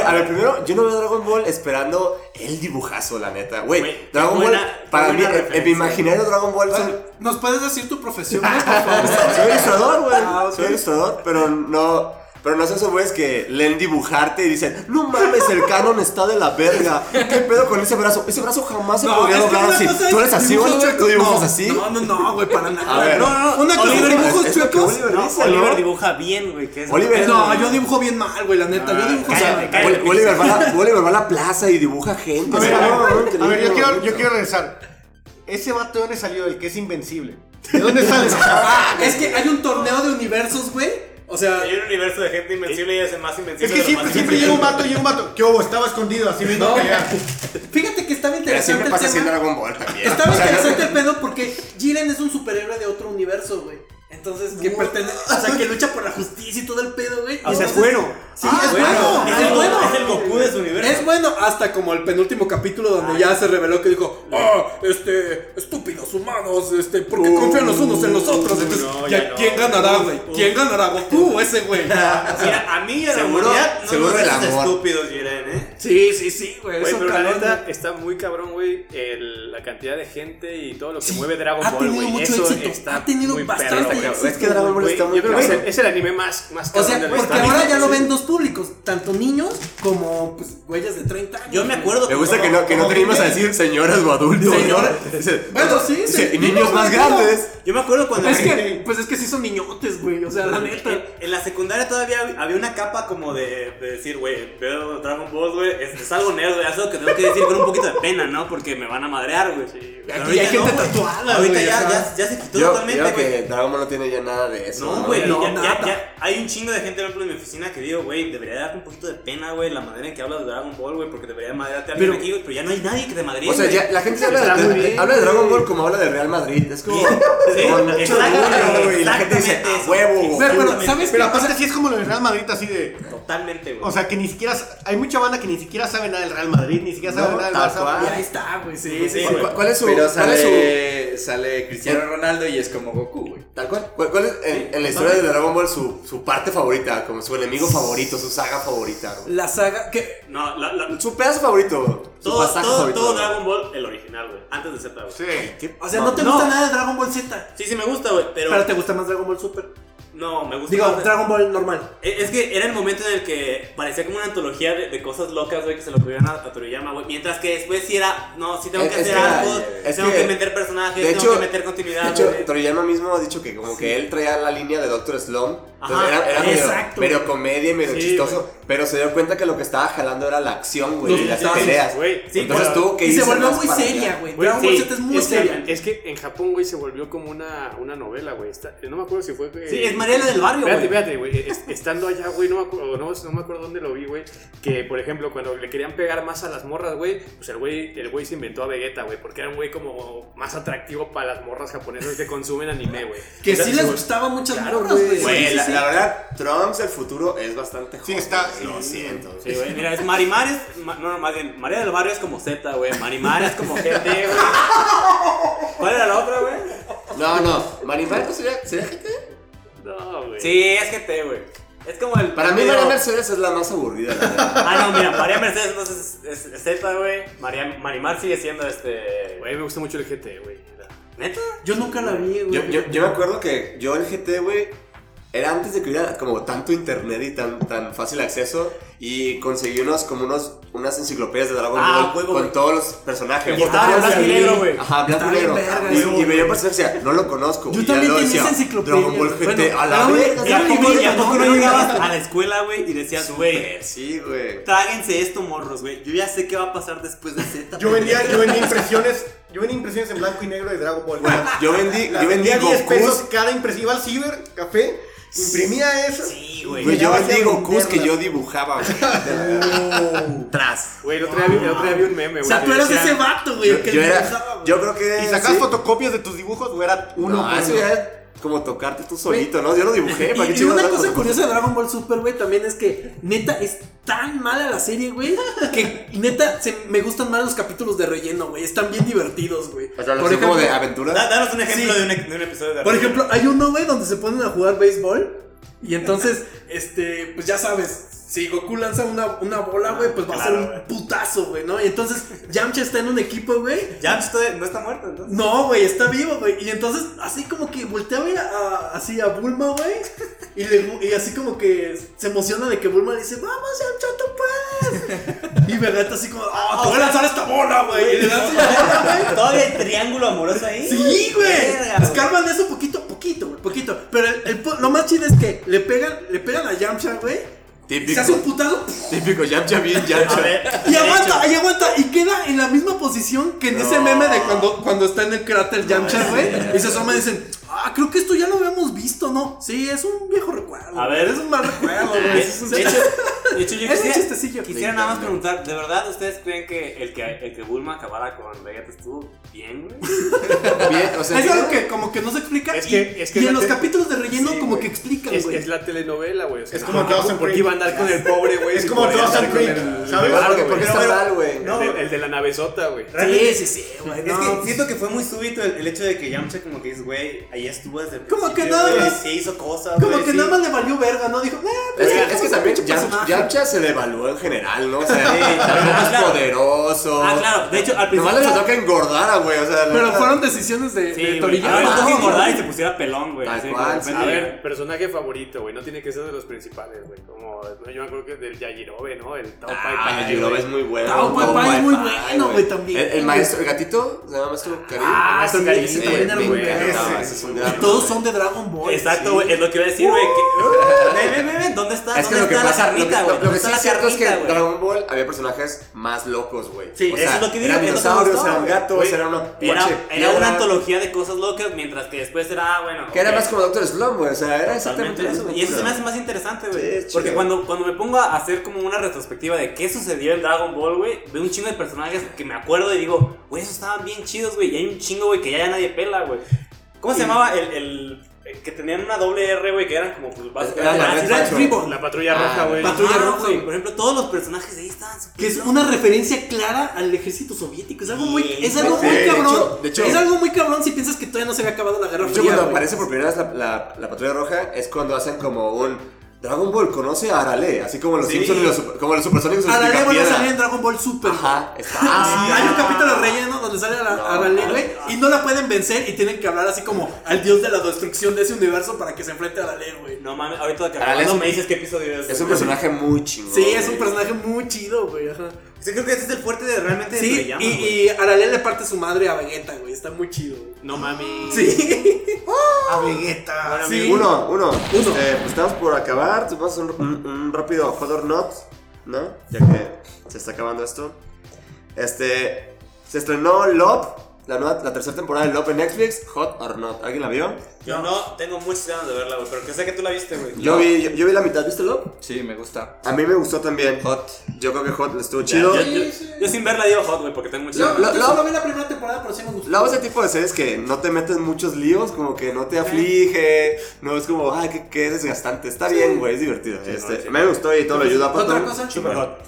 a ver, primero, yo no veo Dragon Ball esperando el dibujazo, la neta. Güey, Dragon buena- Ball, para mí, en- mi imaginario Dragon Ball ¿Nos puedes decir tu profesión, güey, por favor? Soy ilustrador, güey. Ah, ok. Soy ilustrador, pero no. Pero no son esos güeyes que leen dibujarte y dicen, no mames, el canon está de la verga. ¿Qué pedo con ese brazo? Ese brazo jamás se podría es que doblar así. es Tú eres así, güey. Tú dibujas No, así. No, no, no, güey, para nada. A ver. no, no, no. Una cosa Oliver, es dibujos es chuecos. Oliver No, dice, Oliver ¿no? dibuja bien, güey. es- Oliver- No, yo dibujo bien mal, güey, la neta. Yo dibujo, o sea, cállate, cállate. Ol- Oliver va, a la, Oliver va a la plaza y dibuja gente. A ver, a ver, no, yo quiero, güey. regresar. ¿Ese vato de dónde salió? El que es invencible. ¿De dónde sale? Ah, es que hay un torneo de universos, güey. O sea, Hay un universo de gente invencible y es el más invencible. es que siempre, siempre llega un vato, llega un vato. ¿Qué hubo? Estaba escondido, así viendo No. pelear. fíjate que estaba Pero interesante siempre el pasa tema. Dragon Ball también. Estaba O sea, interesante el pedo porque Jiren es un superhéroe de otro universo, güey. Entonces, que pertenece, o sea, que lucha por la justicia y todo el pedo, güey. O sea, es bueno. Sí, Ah, es bueno. bueno. Es el, bueno. es el Goku de su universo. Es bueno hasta como el penúltimo capítulo donde ya se reveló que dijo, ah, este, estúpidos humanos, este, porque confían los unos en los otros. Entonces, no, ya, ya no. ¿quién ganará, güey? ¿Quién ganará? ¿Goku o ese güey? Mira, a mí y a la Seguro- humanidad no seguro nos el amor. estúpidos, Jiren, ¿eh? Sí, sí, sí, güey. Pero la cabrón, neta güey. está muy cabrón, güey. el- La cantidad de gente y todo lo que mueve Dragon ha Ball, tenido güey. mucho Eso éxito, está ha tenido bastante Es que Dragon Ball está muy yo creo que es el, es el anime más, más O sea, de la porque ahora ya lo ven dos públicos, tanto niños como pues güeyes de 30 años. Yo me acuerdo Me gusta que no, que no tenemos a decir señoras o adultos. Señora. Bueno, sí, sí. Y niños más grandes. Yo me acuerdo cuando. Es que, pues es que sí son niñotes, güey. O sea, la neta. En, la secundaria todavía había una capa como de, de decir, güey, veo Dragon Ball, güey, es, es algo nerd, güey, es algo que tengo que decir con un poquito de pena, ¿no? Porque me van a madrear, güey. Aquí hay ahorita gente no, tatuada, Ahorita ya, ya, ya se quitó Yo totalmente, güey. que Dragon Ball no tiene ya nada de eso. No, güey, No, ya, ya- nada. ya hay un chingo de gente, por ejemplo, en mi oficina que digo, güey, debería darte un poquito de pena, güey, la manera en que hablas de Dragon Ball, güey, porque debería madrearte a alguien Pero- aquí, güey, pero ya no hay nadie que te madre. O sea, ya, la gente habla Está de, de- habla de Dragon. Ball como habla de Real Madrid. Es como. Sí, mucho güey, Y la gente dice, a huevo. Pero. ¿sabes Pero aparte sí es como lo del Real Madrid, así de... Totalmente, güey. O sea, que ni siquiera... Hay mucha banda que ni siquiera sabe nada del Real Madrid, ni siquiera sabe No, nada del Barça. está, güey. Sí, sí. ¿Cuál, es su.? Pero sale Cristiano Ronaldo y es como Goku, güey. Tal cual. ¿Cuál, cuál es en, en la historia de Dragon Ball su, su parte favorita? Como su enemigo favorito, su saga favorita. güey? La saga. que no, la, la, Su pedazo favorito. Su todo, pasaje todo, favorito. todo Dragon Ball, el original, güey, antes de Z, güey. Sí. O sea, no te No. gusta nada de Dragon Ball Z. Sí, sí me gusta, güey, pero... Pero te gusta más Dragon Ball Super. No, me gusta Digo, más de- Dragon Ball normal. Es es que era el momento en el que parecía como una antología de, de cosas locas, güey, que se lo ocurrieron a, a Toriyama, güey. Mientras que después sí era, no, sí tengo Es- que es hacer que era- algo, es tengo que- que, meter personajes, De tengo hecho, que meter continuidad, de hecho güey. Toriyama mismo ha dicho que como que él traía la línea de Doctor Slump. Entonces Ajá, era, era medio, exacto. medio comedia y medio Sí, chistoso. Pero se dio cuenta que lo que estaba jalando era la acción, güey. Los Y las putazos, peleas. güey. Sí, Entonces pero- tuvo que Y se irse volvió más muy para allá. seria, güey. Güey, Dragon Ball sí, Z es muy seria. Es que en Japón, güey, se volvió como una, una novela, güey. Está- No me acuerdo si fue. Sí, es Mariela del Barrio, güey. espérate, güey. es- Estando allá, güey, no me acuerdo, no, no me acuerdo dónde lo vi, güey. Que, por ejemplo, cuando le querían pegar más a las morras, güey, pues el güey, el güey se inventó a Vegeta, güey. Porque era un güey como más atractivo para las morras japonesas que consumen anime, güey. Que sí les gustaba muchas Claro, morras, güey. güey. Sí, la, sí. la verdad, Trunks del futuro es bastante joven. Sí, está- Lo siento. Sí, güey, mira, es Marimar es, ma- no, no, más bien, María del Barrio es como Z, güey, Marimar es como GT, güey. ¿Cuál era la otra, güey? No, no. Marimar no sería, sería GT. No, güey. Sí, es GT, güey. Es como el... Para mí, María Mercedes es la más aburrida. La verdad. Ah, no, mira, María Mercedes entonces es, es- es Z, güey. María- Marimar sigue siendo este... Güey, me gusta mucho el GT, güey. ¿Neta? Yo nunca la vi, güey. Yo, yo, yo me acuerdo que yo el GT, güey, era antes de que hubiera como tanto internet y tan, tan fácil acceso. Y conseguí unos, como unos, unas enciclopedias de Dragon Ah, Ball juego, con güey. todos los personajes. Y estaba en blanco y negro, güey. Ajá, blanco y negro. Y, veía no lo conozco. Yo y ya también lo tenía decía, esa enciclopedia. Dragon Ball GT, Bueno, a la verga. ¿Y a Pero poco, ni y a bien, poco no, llegabas a la escuela, güey, y decías, güey, Sí, güey. tráguense esto, morros, güey. Yo ya sé qué va a pasar después de Z. Yo vendía, yo vendía impresiones, yo vendía impresiones en blanco y negro de Dragon Ball. Yo vendí, La yo vendí vendía 10 pesos cada impresión. Iba al ciber, café, imprimía eso. Sí, güey. Güey, yo a Gokus que yo dibujaba, güey. Tras. Güey, el otro, día vi, un meme, O güey. sea, que tú eras ese vato, güey. el Yo, era, dibujaba, güey. yo creo que. ¿Y sacabas fotocopias de tus dibujos o era uno No, eso uno? Como tocarte tú solito, ¿no? Yo lo dibujé, ¿para qué Y, una cosa curiosa de Dragon Ball Super, güey, también es que neta es tan mala la serie, güey, que neta se- me gustan más los capítulos de relleno, güey. Están bien divertidos, güey. O sea, Por así como de ejemplo- aventuras. Da- danos un ejemplo Sí. de, un, de un episodio de Por ejemplo, hay uno, güey, donde se ponen a jugar béisbol. Y entonces, este, pues ya sabes, si Goku lanza una, una bola, güey, pues va a ser un putazo, güey, ¿no? Y entonces Yamcha está en un equipo, güey. Yamcha no está muerto, entonces. No, güey, está vivo, güey. Y entonces, así como que voltea güey, a, así a Bulma, güey. Y, le- y así como que se emociona de que Bulma le dice, vamos, Yamcha, tú puedes. Y Vegeta así como, ah, te voy a lanzar esta bola, güey. Y le lanza la bola, güey. ¿Todavía hay triángulo amoroso ahí? Sí, güey. Escarban eso poquito, poquito, güey, poquito. Pero el, el lo más chido es que le pegan, le pegan a Yamcha, güey. Típico. Se hace un putazo Típico, Yamcha bien, Yamcha. A ver, y aguanta, y aguanta, y queda en la misma posición que en ese meme de cuando, cuando está en el cráter Yamcha, güey. Y se asoma y dicen, ah, creo que esto ya lo habíamos visto, ¿no? Sí, es un viejo recuerdo. A ver. es un mal recuerdo, güey. De, Es un- de hecho, de hecho, yo Es un quisiera, chistecillo. quisiera nada más preguntar, ¿de verdad ustedes creen que el que, el que Bulma acabara con Vegeta estuvo bien, güey? Bien, o sea, es algo que como que no se explica Es y, que- es que en los te- capítulos de relleno Sí, como que explican, Es, güey. es la telenovela, güey. o sea, Es como porque- Dawson Porque Creek. Andar con el pobre, güey. Es como Dawson Creek, el- ¿sabes? Porque Pero, está mal, güey. no, El, de- el de la navezota, güey. Sí, sí, sí, güey. Es no. que siento que fue muy súbito el, el hecho de que Yamcha como que dices, güey, ahí estuvo desde el Como que principio, nada más- Sí hizo cosas, Como que sí. nada más le valió verga, ¿no? Dijo, eh, Es que, es que también. Yamcha se devaluó en general, ¿no? O sea, Ah, es claro. poderoso. Ah, claro, de hecho, al Nomás le principio- faltó que engordara, güey. O sea, Pero fueron decisiones de, Sí, de. Toriyama. A ver, ¿no? que engordar y se pusiera pelón, güey. Sí. A ver, personaje favorito, güey. No tiene que ser de los principales, güey. Como, no, yo me acuerdo que del Yajirobe, ¿no? El Tao Pai Ah, Pai, Yajirobe güey. es muy bueno. Tao Pai Pai es muy bueno, güey, también. El, el maestro, el gatito, se llama maestro Karim. Ah, Maestro sí, Karim, ese también era muy bueno. es Y todos son de Dragon Ball. Exacto, sí. güey, es lo que iba a decir, güey. Ven, ven, ven, ven, ¿dónde está? Es que ¿Dónde lo que pasa, lo que, carnita, lo- güey? lo que ¿Dónde sí está es la cierto es que en? Dragon Ball había personajes más locos, güey. Sí, eso es lo que digo, eran dinosaurios, eran gatos, Güey, era una Era, una antología de cosas locas, mientras que después era, ah, bueno. Que era más como Doctor Slump, güey. O sea, era exactamente eso. Y eso se me hace más interesante, güey. Es. Porque cuando, cuando me pongo a hacer como una retrospectiva de qué sucedió en Dragon Ball, güey, veo un chingo de personajes que me acuerdo y digo, güey, esos estaban bien chidos, güey. Y hay un chingo, güey, que ya, ya nadie pela, güey. ¿Cómo se llamaba el, el- el que tenían una doble R, güey, que eran como pues, Era la. Ribbon. La patrulla Ah, roja, güey. Patrulla Roja, güey. Por ejemplo, todos los personajes de ahí estaban Que es una referencia clara al ejército soviético. Es algo muy, Sí, es algo sí, muy de cabrón. hecho- de hecho- es algo muy cabrón si piensas que todavía no se había acabado la Guerra De hecho, Fría. cuando aparece por primera vez la, la, la patrulla roja es cuando hacen como un Dragon Ball conoce a Arale, así como los Sí. Simpsons y los, super- como los supersónicos Arale vuelve a salir en Dragon Ball Super. Ajá, está. Ah, hay un capítulo relleno donde sale a la, a Arale, güey, y no la pueden vencer y tienen que hablar así como al dios de la destrucción de ese universo para que se enfrente a Arale, güey. No mames, ahorita que acabando es- me dices qué episodio es. Es un personaje muy chingón. Sí, es un personaje muy chido, güey. Ajá. Sí, creo que ese es el fuerte de realmente de Sí, Toriyama, y, güey. y Arale le parte su madre a Vegeta, güey. Está muy chido. güey. No mami. Sí. A Vegeta. Sí. Uno, uno. Este, pues estamos por acabar. Vamos a hacer un, un- un rápido Hot or Not, ¿no? Ya que se está acabando esto. Este. Se estrenó Love, la, nueva, la tercera temporada de Love en Netflix. Hot or Not. ¿Alguien la vio? Yo no tengo muchas ganas de verla, güey, pero que sé que tú la viste, güey. Yo vi, yo, yo vi la mitad. ¿Viste Love? Sí, me gusta. A mí me gustó también. Hot. Yo creo que Hot estuvo Ya, chido. yo, yo- yo sin verla digo hot, güey, porque tengo muchas Lo- ganas. lo- Yo solo vi la primera temporada, pero sí me gustó. Luego ese tipo de series que no te metes muchos líos, como que no te aflige, no es como, ay, qué, qué desgastante. Está bien, güey, es divertido. este, no, sí. Me gustó y todo lo ayuda. Otra Patton. cosa, Super hot.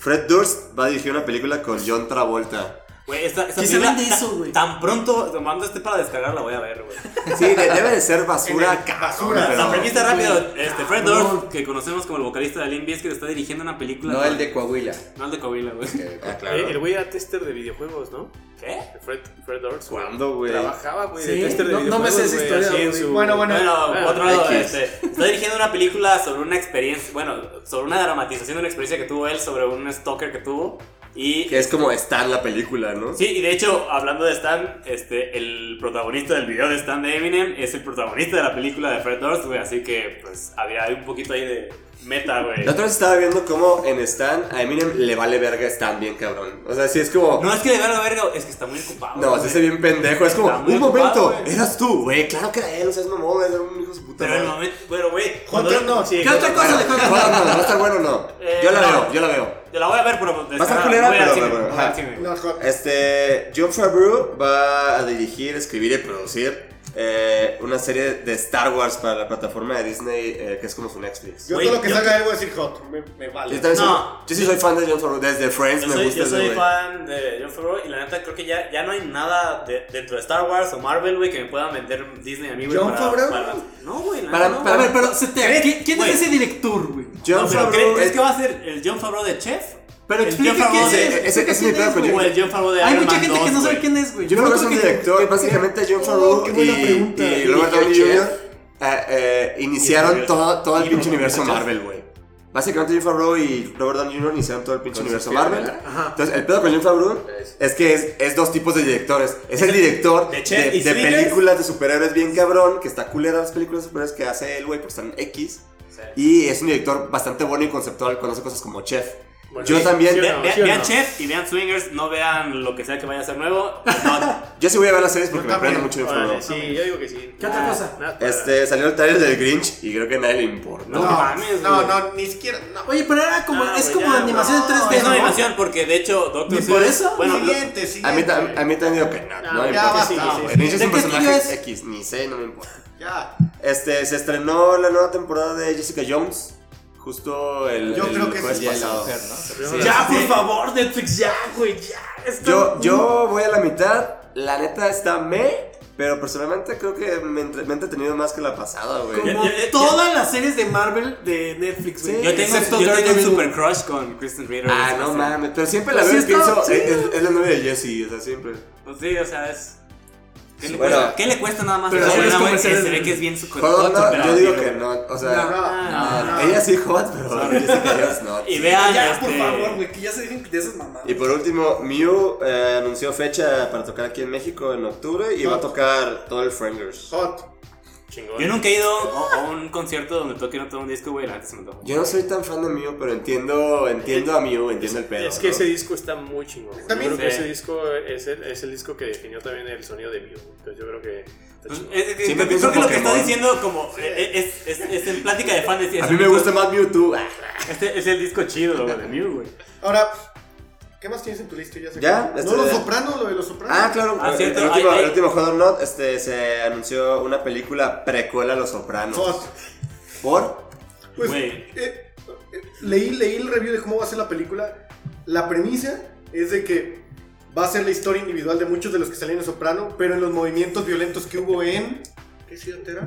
Fred Durst va a dirigir una película con John Travolta. Güey, esta, esta ¿Qué se vende eso, güey? Tan pronto, tomando este para descargar, la voy a ver, güey. Sí, de- debe de ser basura. Cabrón, basura. pero- La premisa rápido, este, Fred. Durst, que conocemos como el vocalista de Limp Bizkit, está dirigiendo una película. No el de Coahuila. No el de Coahuila, güey. Ah, Eh, el güey era tester de videojuegos, ¿no? ¿Qué? Fred, Fred Durst. güey. ¿Cuándo, güey? Trabajaba, güey, Sí, de tester de no- no me videojuegos. sé esa güey, historia, así en güey. su- Bueno, bueno. Bueno, Bueno, por otro lado, X. este, está dirigiendo una película sobre una experiencia, bueno, sobre una dramatización de una experiencia que tuvo él sobre un stalker que tuvo. Y Que es como Stan la película, ¿no? Sí, y de hecho, hablando de Stan, este, el protagonista del video de Stan de Eminem es el protagonista de la película de Fred Durst, güey, así que pues había un poquito ahí de meta, güey. La otra vez estaba viendo cómo en Stan a Eminem le vale verga Stan bien cabrón. O sea, sí es como. No es que de verga, verga, es que está muy ocupado. No, se hace bien pendejo. Es como, un ocupado, momento, eras tú, güey. Claro que era él, o sea, es mamón, era un hijo de su puta. Pero el momento, pero güey, or Not. Sí, ¿Qué otra cosa le juegas? no, no, no está bueno, no. Eh, yo la no. veo, yo la veo. la voy a ver, pero. Va a estar culera, pero- pero- ajá. No, hot. Este, John Favreau va a dirigir, escribir y producir eh, una serie de Star Wars para la plataforma de Disney eh, que es como su Netflix. Yo Güey, todo lo que yo salga de él voy a decir hot. Me, me vale. Yo, también soy- No. yo sí soy fan de John Favreau, desde Friends Yo me soy, gusta yo ese soy güey. fan de John Favreau y la neta creo que ya, ya no hay nada de- dentro de Star Wars o Marvel, güey, que me pueda vender Disney a mí, güey. ¿John para- Favreau? para- No, güey, la Para- neta no. para- A ver, pero se te- ¿Crees- ¿quién, quién güey. es ese director, güey? John No, pero Favreau ¿crees es- que va a ser el John Favreau de Chef? Pero El explica John quién Favreau es. de- ese- es mi pedo con. O el John Favreau de Hay Iron mucha Man gente que 2, no sabe quién es, güey. John Yo Favreau es un que- director, básicamente John Favreau y, Robert Downey Jr. eh, eh, iniciaron todo, todo el pinche universo Marvel, güey. Básicamente John Favreau y Robert Downey Jr. iniciaron todo el pinche universo Marvel. Entonces, el pedo con John Favreau es que es, es dos tipos de directores. Es el director de películas de superhéroes bien cabrón, que está culera las películas de superhéroes que hace él, güey, porque están X. Y es un director bastante bueno y conceptual, conoce cosas como Chef. Bueno, Yo sí, también, sí Ve- no, ve- ¿sí vean no? Chef y vean Swingers, no vean lo que sea que vaya a ser nuevo. No, yo sí voy a ver las series porque me prende mucho Órale, Favreau. sí, yo digo que sí. ¿Qué otra cosa? Este, salió el trailer del Grinch y creo que a nadie le importa. no, mames, No, no, ni siquiera. No. Oye, pero era como, Ah, es como ya, animación en no, 3D, Es una ¿no? animación porque de hecho Doctor ¿Y por eso? Bueno, lo- siguiente, siguiente. A mí, también digo que no, no, me importa. sí. Grinch es un ¿De personaje? X, ni sé, no me importa. Ya. Este, se estrenó la nueva temporada de Jessica Jones. Justo el, Yo el creo que sí, es la pasado. mujer, ¿no? Sí. Ya, por favor, Netflix, ya, güey, ya. Yo, yo voy a la mitad. La neta está me. Pero personalmente creo que me, entre- me he entretenido más que la pasada, güey. Como Ya- ya- ya- todas las series de Marvel de Netflix, güey. yo tengo, Excepto yo tengo un super crush con Kristen Ritter. Ah, no mames. Pero siempre la Pues veo y pienso. sí. Es, es la novia de Jesse, o sea, siempre. Pues sí, o sea, es. ¿Qué, le, Bueno. cuesta, ¿Qué le cuesta nada más? Pero que se ve que es bien no, super yo digo que no. O sea, No, no, no. ella sí hot, pero Jessica Jones no. Y vean, Ya, por favor, güey, que ya se dejen de esas mamadas. Y por último, Mew eh, anunció fecha para tocar aquí en México en octubre y va a tocar todo el Frienders. Hot. Chingón. Yo nunca he ido a un concierto donde toquen todo un disco, güey, la se me. Yo no soy tan fan de Mew, pero entiendo, entiendo a Mew, entiendo el pedo. Es que ¿no? ese disco está muy chingón. Yo También- creo que Sí. ese disco es el, es el disco que definió también el sonido de Mew. Entonces yo creo que está chingón. Es- es- Siempre creo que lo que Pokémon. está diciendo como eh, es, es, es en plática de fan decía A mí me gusta más Mewtwo. Este es el disco chido, güey, de Mew, güey. Ahora, ¿qué más tienes en tu lista? Ya sé ¿Ya? que- Este- ¿No los sopranos? ¿Lo de los sopranos? Ah, claro. Ah, el, cierto, el último, hay- hay- el último Hot or Not, este, se anunció una película precuela a Los Sopranos. Hot. ¿Por? Pues, eh, eh, leí, leí el review de cómo va a ser la película. La premisa es de que va a ser la historia individual de muchos de los que salían en Soprano, pero en los movimientos violentos que hubo en... ¿Qué ciudad era?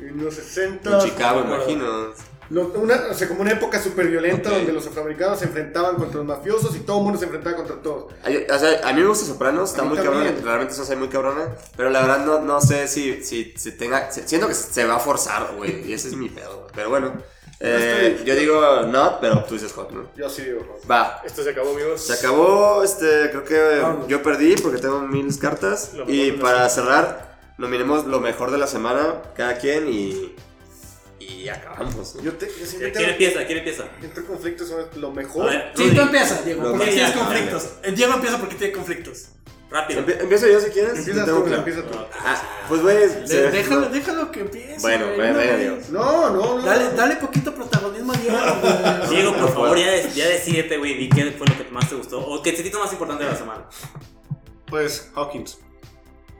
En los 60. En Chicago, imagino. Una, o sea, como una época súper violenta donde los afroamericanos se enfrentaban contra los mafiosos y todo el mundo se enfrentaba contra todos. Ay, O sea, a mí me gusta Sopranos, está muy cabrona, realmente eso es muy cabrona, pero la verdad no, no sé si, si, si tenga, si- siento que se va a forzar, güey, y ese es mi pedo, pero bueno, eh, yo digo not, pero tú dices hot, ¿no? Yo sí digo. Va, Esto se acabó, amigos. se acabó, este, creo que yo perdí porque tengo mil cartas, y para cerrar, nominemos lo mejor de la semana, cada quien, y, y acabamos, ¿no? Yo, te, yo siempre ¿Quién tengo empieza? ¿Quién empieza? entre conflictos sobre lo mejor. ver, Sí, tú empiezas, Diego, porque que tienes conflictos. Diego empieza porque tiene conflictos. rápido. Empie- Empiezo yo si quieres. Empieza tú, claro. empieza tú. Ah, pues güey, déjalo, déjalo que empiece. Bueno, güey, vez. Diego. No, no, no. Dale, dale poquito protagonismo a Diego. Diego, por No favor, puedo. ya, ya decídete, güey, di qué fue lo que más te gustó. O qué te más importante de la semana. Pues Hawkins.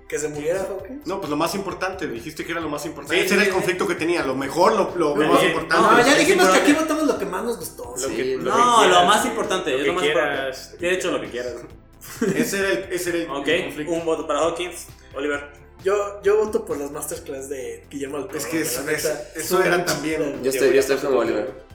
Que se muriera, Hawkins. No, pues lo más importante, dijiste que era lo más importante. Sí, Ese sí, era el sí. conflicto que tenía, lo mejor, lo, lo más importante. No, ya es dijimos que aquí votamos lo que más nos gustó. Lo Sí, que, lo No, que lo más importante, Lo es que lo más quieras. importante. He hecho lo que quieras. Ese era el, ese era el, Ok, el conflicto. un voto para Hawkins. Oliver. Yo, yo voto por las masterclass de Guillermo del Toro. Es que eso- neta, eso- eso estuvo era muy también-. Yo estoy, yo estoy como Oliver.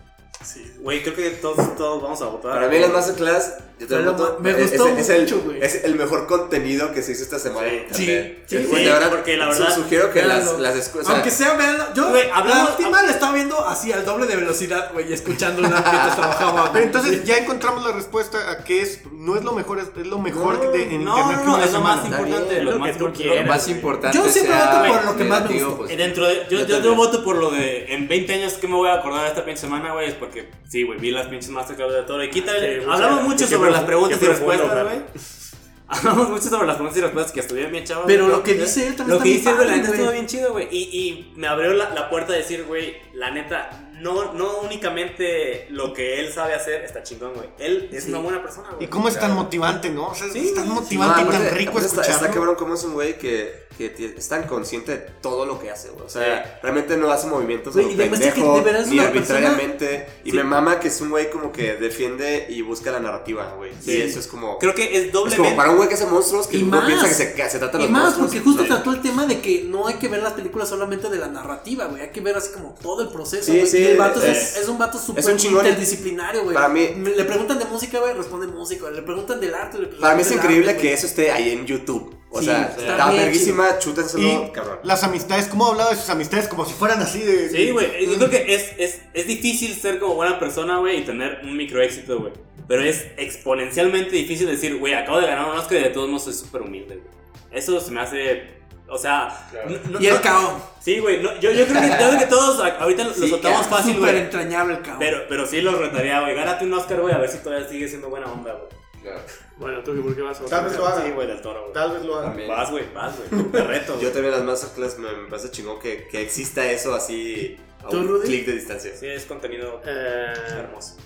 Sí. Güey, creo que todos, todos vamos a votar. Para mí las masterclass, yo te lo voto, me es- gustó es, es mucho, el, güey. es el mejor contenido que se hizo esta semana. Sí, sí, sí, de verdad, porque la verdad, sugiero que las, las escuelas. Aunque sea, veanlo. Yo Güey, hablamos- la última la estaba viendo así al doble de velocidad, güey, y escuchándola mientras trabajaba. Pero entonces ya encontramos la respuesta a que es, no es lo mejor, es, lo mejor No, de, en No, internet no, que no, una es lo más semana. importante. Lo lo más que tú importante. Lo quieras. más importante Yo siempre voto por lo que más me gustó. pues, Dentro de, yo, voto por lo de en 20 años que me voy a acordar de esta semana, güey, porque sí, güey, vi las pinches masterclass de todo y quítale. Sí, hablamos mucho sobre las preguntas y respuestas, güey. Hablamos mucho sobre las preguntas y respuestas que estuvieron bien chavos. Pero lo que dice él también Lo que dice él, la neta estuvo bien chido, güey. Y, y me abrió la, la puerta a decir, güey, la neta, no, no únicamente lo que él sabe hacer está chingón, güey. Él es una buena persona, güey. Y cómo es tan motivante, ¿no? O sea, Sí, es tan sí, motivante No, y tan aparte- rico está, escucharlo. está cabrón como es un güey que, que es tan consciente de todo lo que hace, güey. O sea, realmente no hace movimientos Güey, como y que pendejo, es ni arbitrariamente. Y Sí. me mama que es un güey como que defiende y busca la narrativa, güey. Sí. Y eso es como... Creo que es es como doblemente. para un güey que hace monstruos que Y uno más. piensa que se, que se trata de Y los más, monstruos. porque justo trató el tema de que no hay que ver las películas solamente de la narrativa, güey. Hay que ver así como todo el proceso. Sí, güey. sí, y el vato es, es- es un vato súper un chingón. interdisciplinario, güey. Para mí- Le preguntan de música, güey, responde música. güey. Le preguntan del arte, le Para mí es increíble arte, que eso esté ahí en YouTube. O Sí, sea, está verguísima, chútenselo, cabrón. las amistades, ¿cómo hablaba de sus amistades? Como si fueran así de. Sí, güey. Yo creo que es, es, es difícil ser como buena persona, güey, y tener un micro éxito, güey. Pero es exponencialmente difícil decir, güey, acabo de ganar un Oscar y de todos modos soy súper humilde, güey. Eso se me hace. O sea. no- no- Y el no- cao. Sí, güey. no, yo, yo, creo que, yo creo que todos ahorita lo Sí, soltamos fácil, Súper güey. entrañable el cao. Pero, pero sí los retaría, güey. Gánate un Oscar, güey, a ver si todavía sigue siendo buena onda, güey. Claro. Bueno, ¿tú por qué vas a Tal vez lo haga. Sí, güey, del toro, güey. Tal vez lo haga. También. Vas, güey, vas, güey. Te reto, güey. Yo también las masterclass me, me parece chingón que, que exista eso así a ¿Tú, un clic de distancia. Sí, es contenido Eh, hermoso.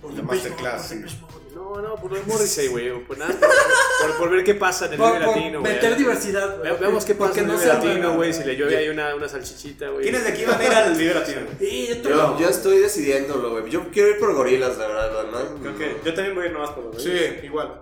Por La masterclass, no, no, por lo de Morrissey, güey. Por nada. Por, por ver qué pasa en el Por, por Latino, güey. meter diversidad, güey. Ve- Veamos qué pasa Porque en el no Latino, güey. Si le llueve ahí una, una salchichita, güey. ¿Quiénes de aquí van a ir al Vive Latino? Sí, yo Yo, también. yo estoy decidiéndolo, güey. Yo quiero ir por gorilas, la verdad. demás, Creo no. que yo también voy a ir nomás por los Sí, igual.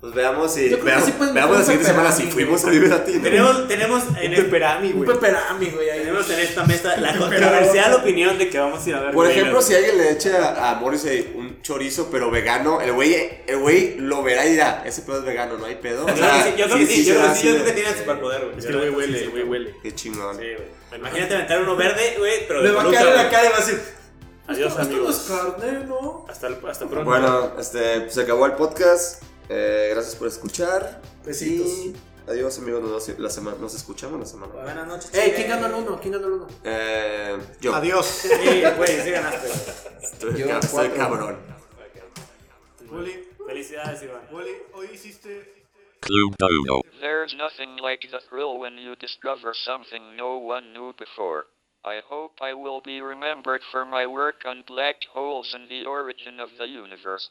Pues veamos si. Yo creo que Veamos, sí pueden veamos la un siguiente semana si fuimos a güey. Vive Latino. Tenemos, tenemos en, el- Perami, Un güey. peperami, güey. tenemos en esta mesa la controversial opinión de que vamos a ir a ver. Por ejemplo, si alguien le echa a, Morrissey un chorizo, pero vegano, el güey, el güey lo verá y dirá: Ese pedo es vegano, no hay pedo. O Yo creo que sí, yo creo que sí, yo creo que sí, yo así creo que de- tiene el superpoder, güey. Es que el güey huele, el güey huele. Qué chingón. Sí, güey. Imagínate aventar uno verde, güey, pero Le va a caer en la cara y va a decir: Adiós, amigos. es carne, ¿no? Hasta, el- hasta pronto. Bueno, este, se acabó el podcast. Eh, gracias por escuchar. Besitos. Y adiós, amigos. Nos, la semana, nos escuchamos la semana. Buenas noches. Ey. ¿quién ganó el uno? ¿Quién ganó el uno? Eh, yo. Adiós. Sí, güey, sí ganaste. Estoy, Yo, cuatro. cabrón. Wally, Felicidades, Iván. Wally, hoy hiciste. Clue Dono. There's nothing like the thrill when you discover something no one knew before. I hope I will be remembered for my work on black holes and the origin of the universe,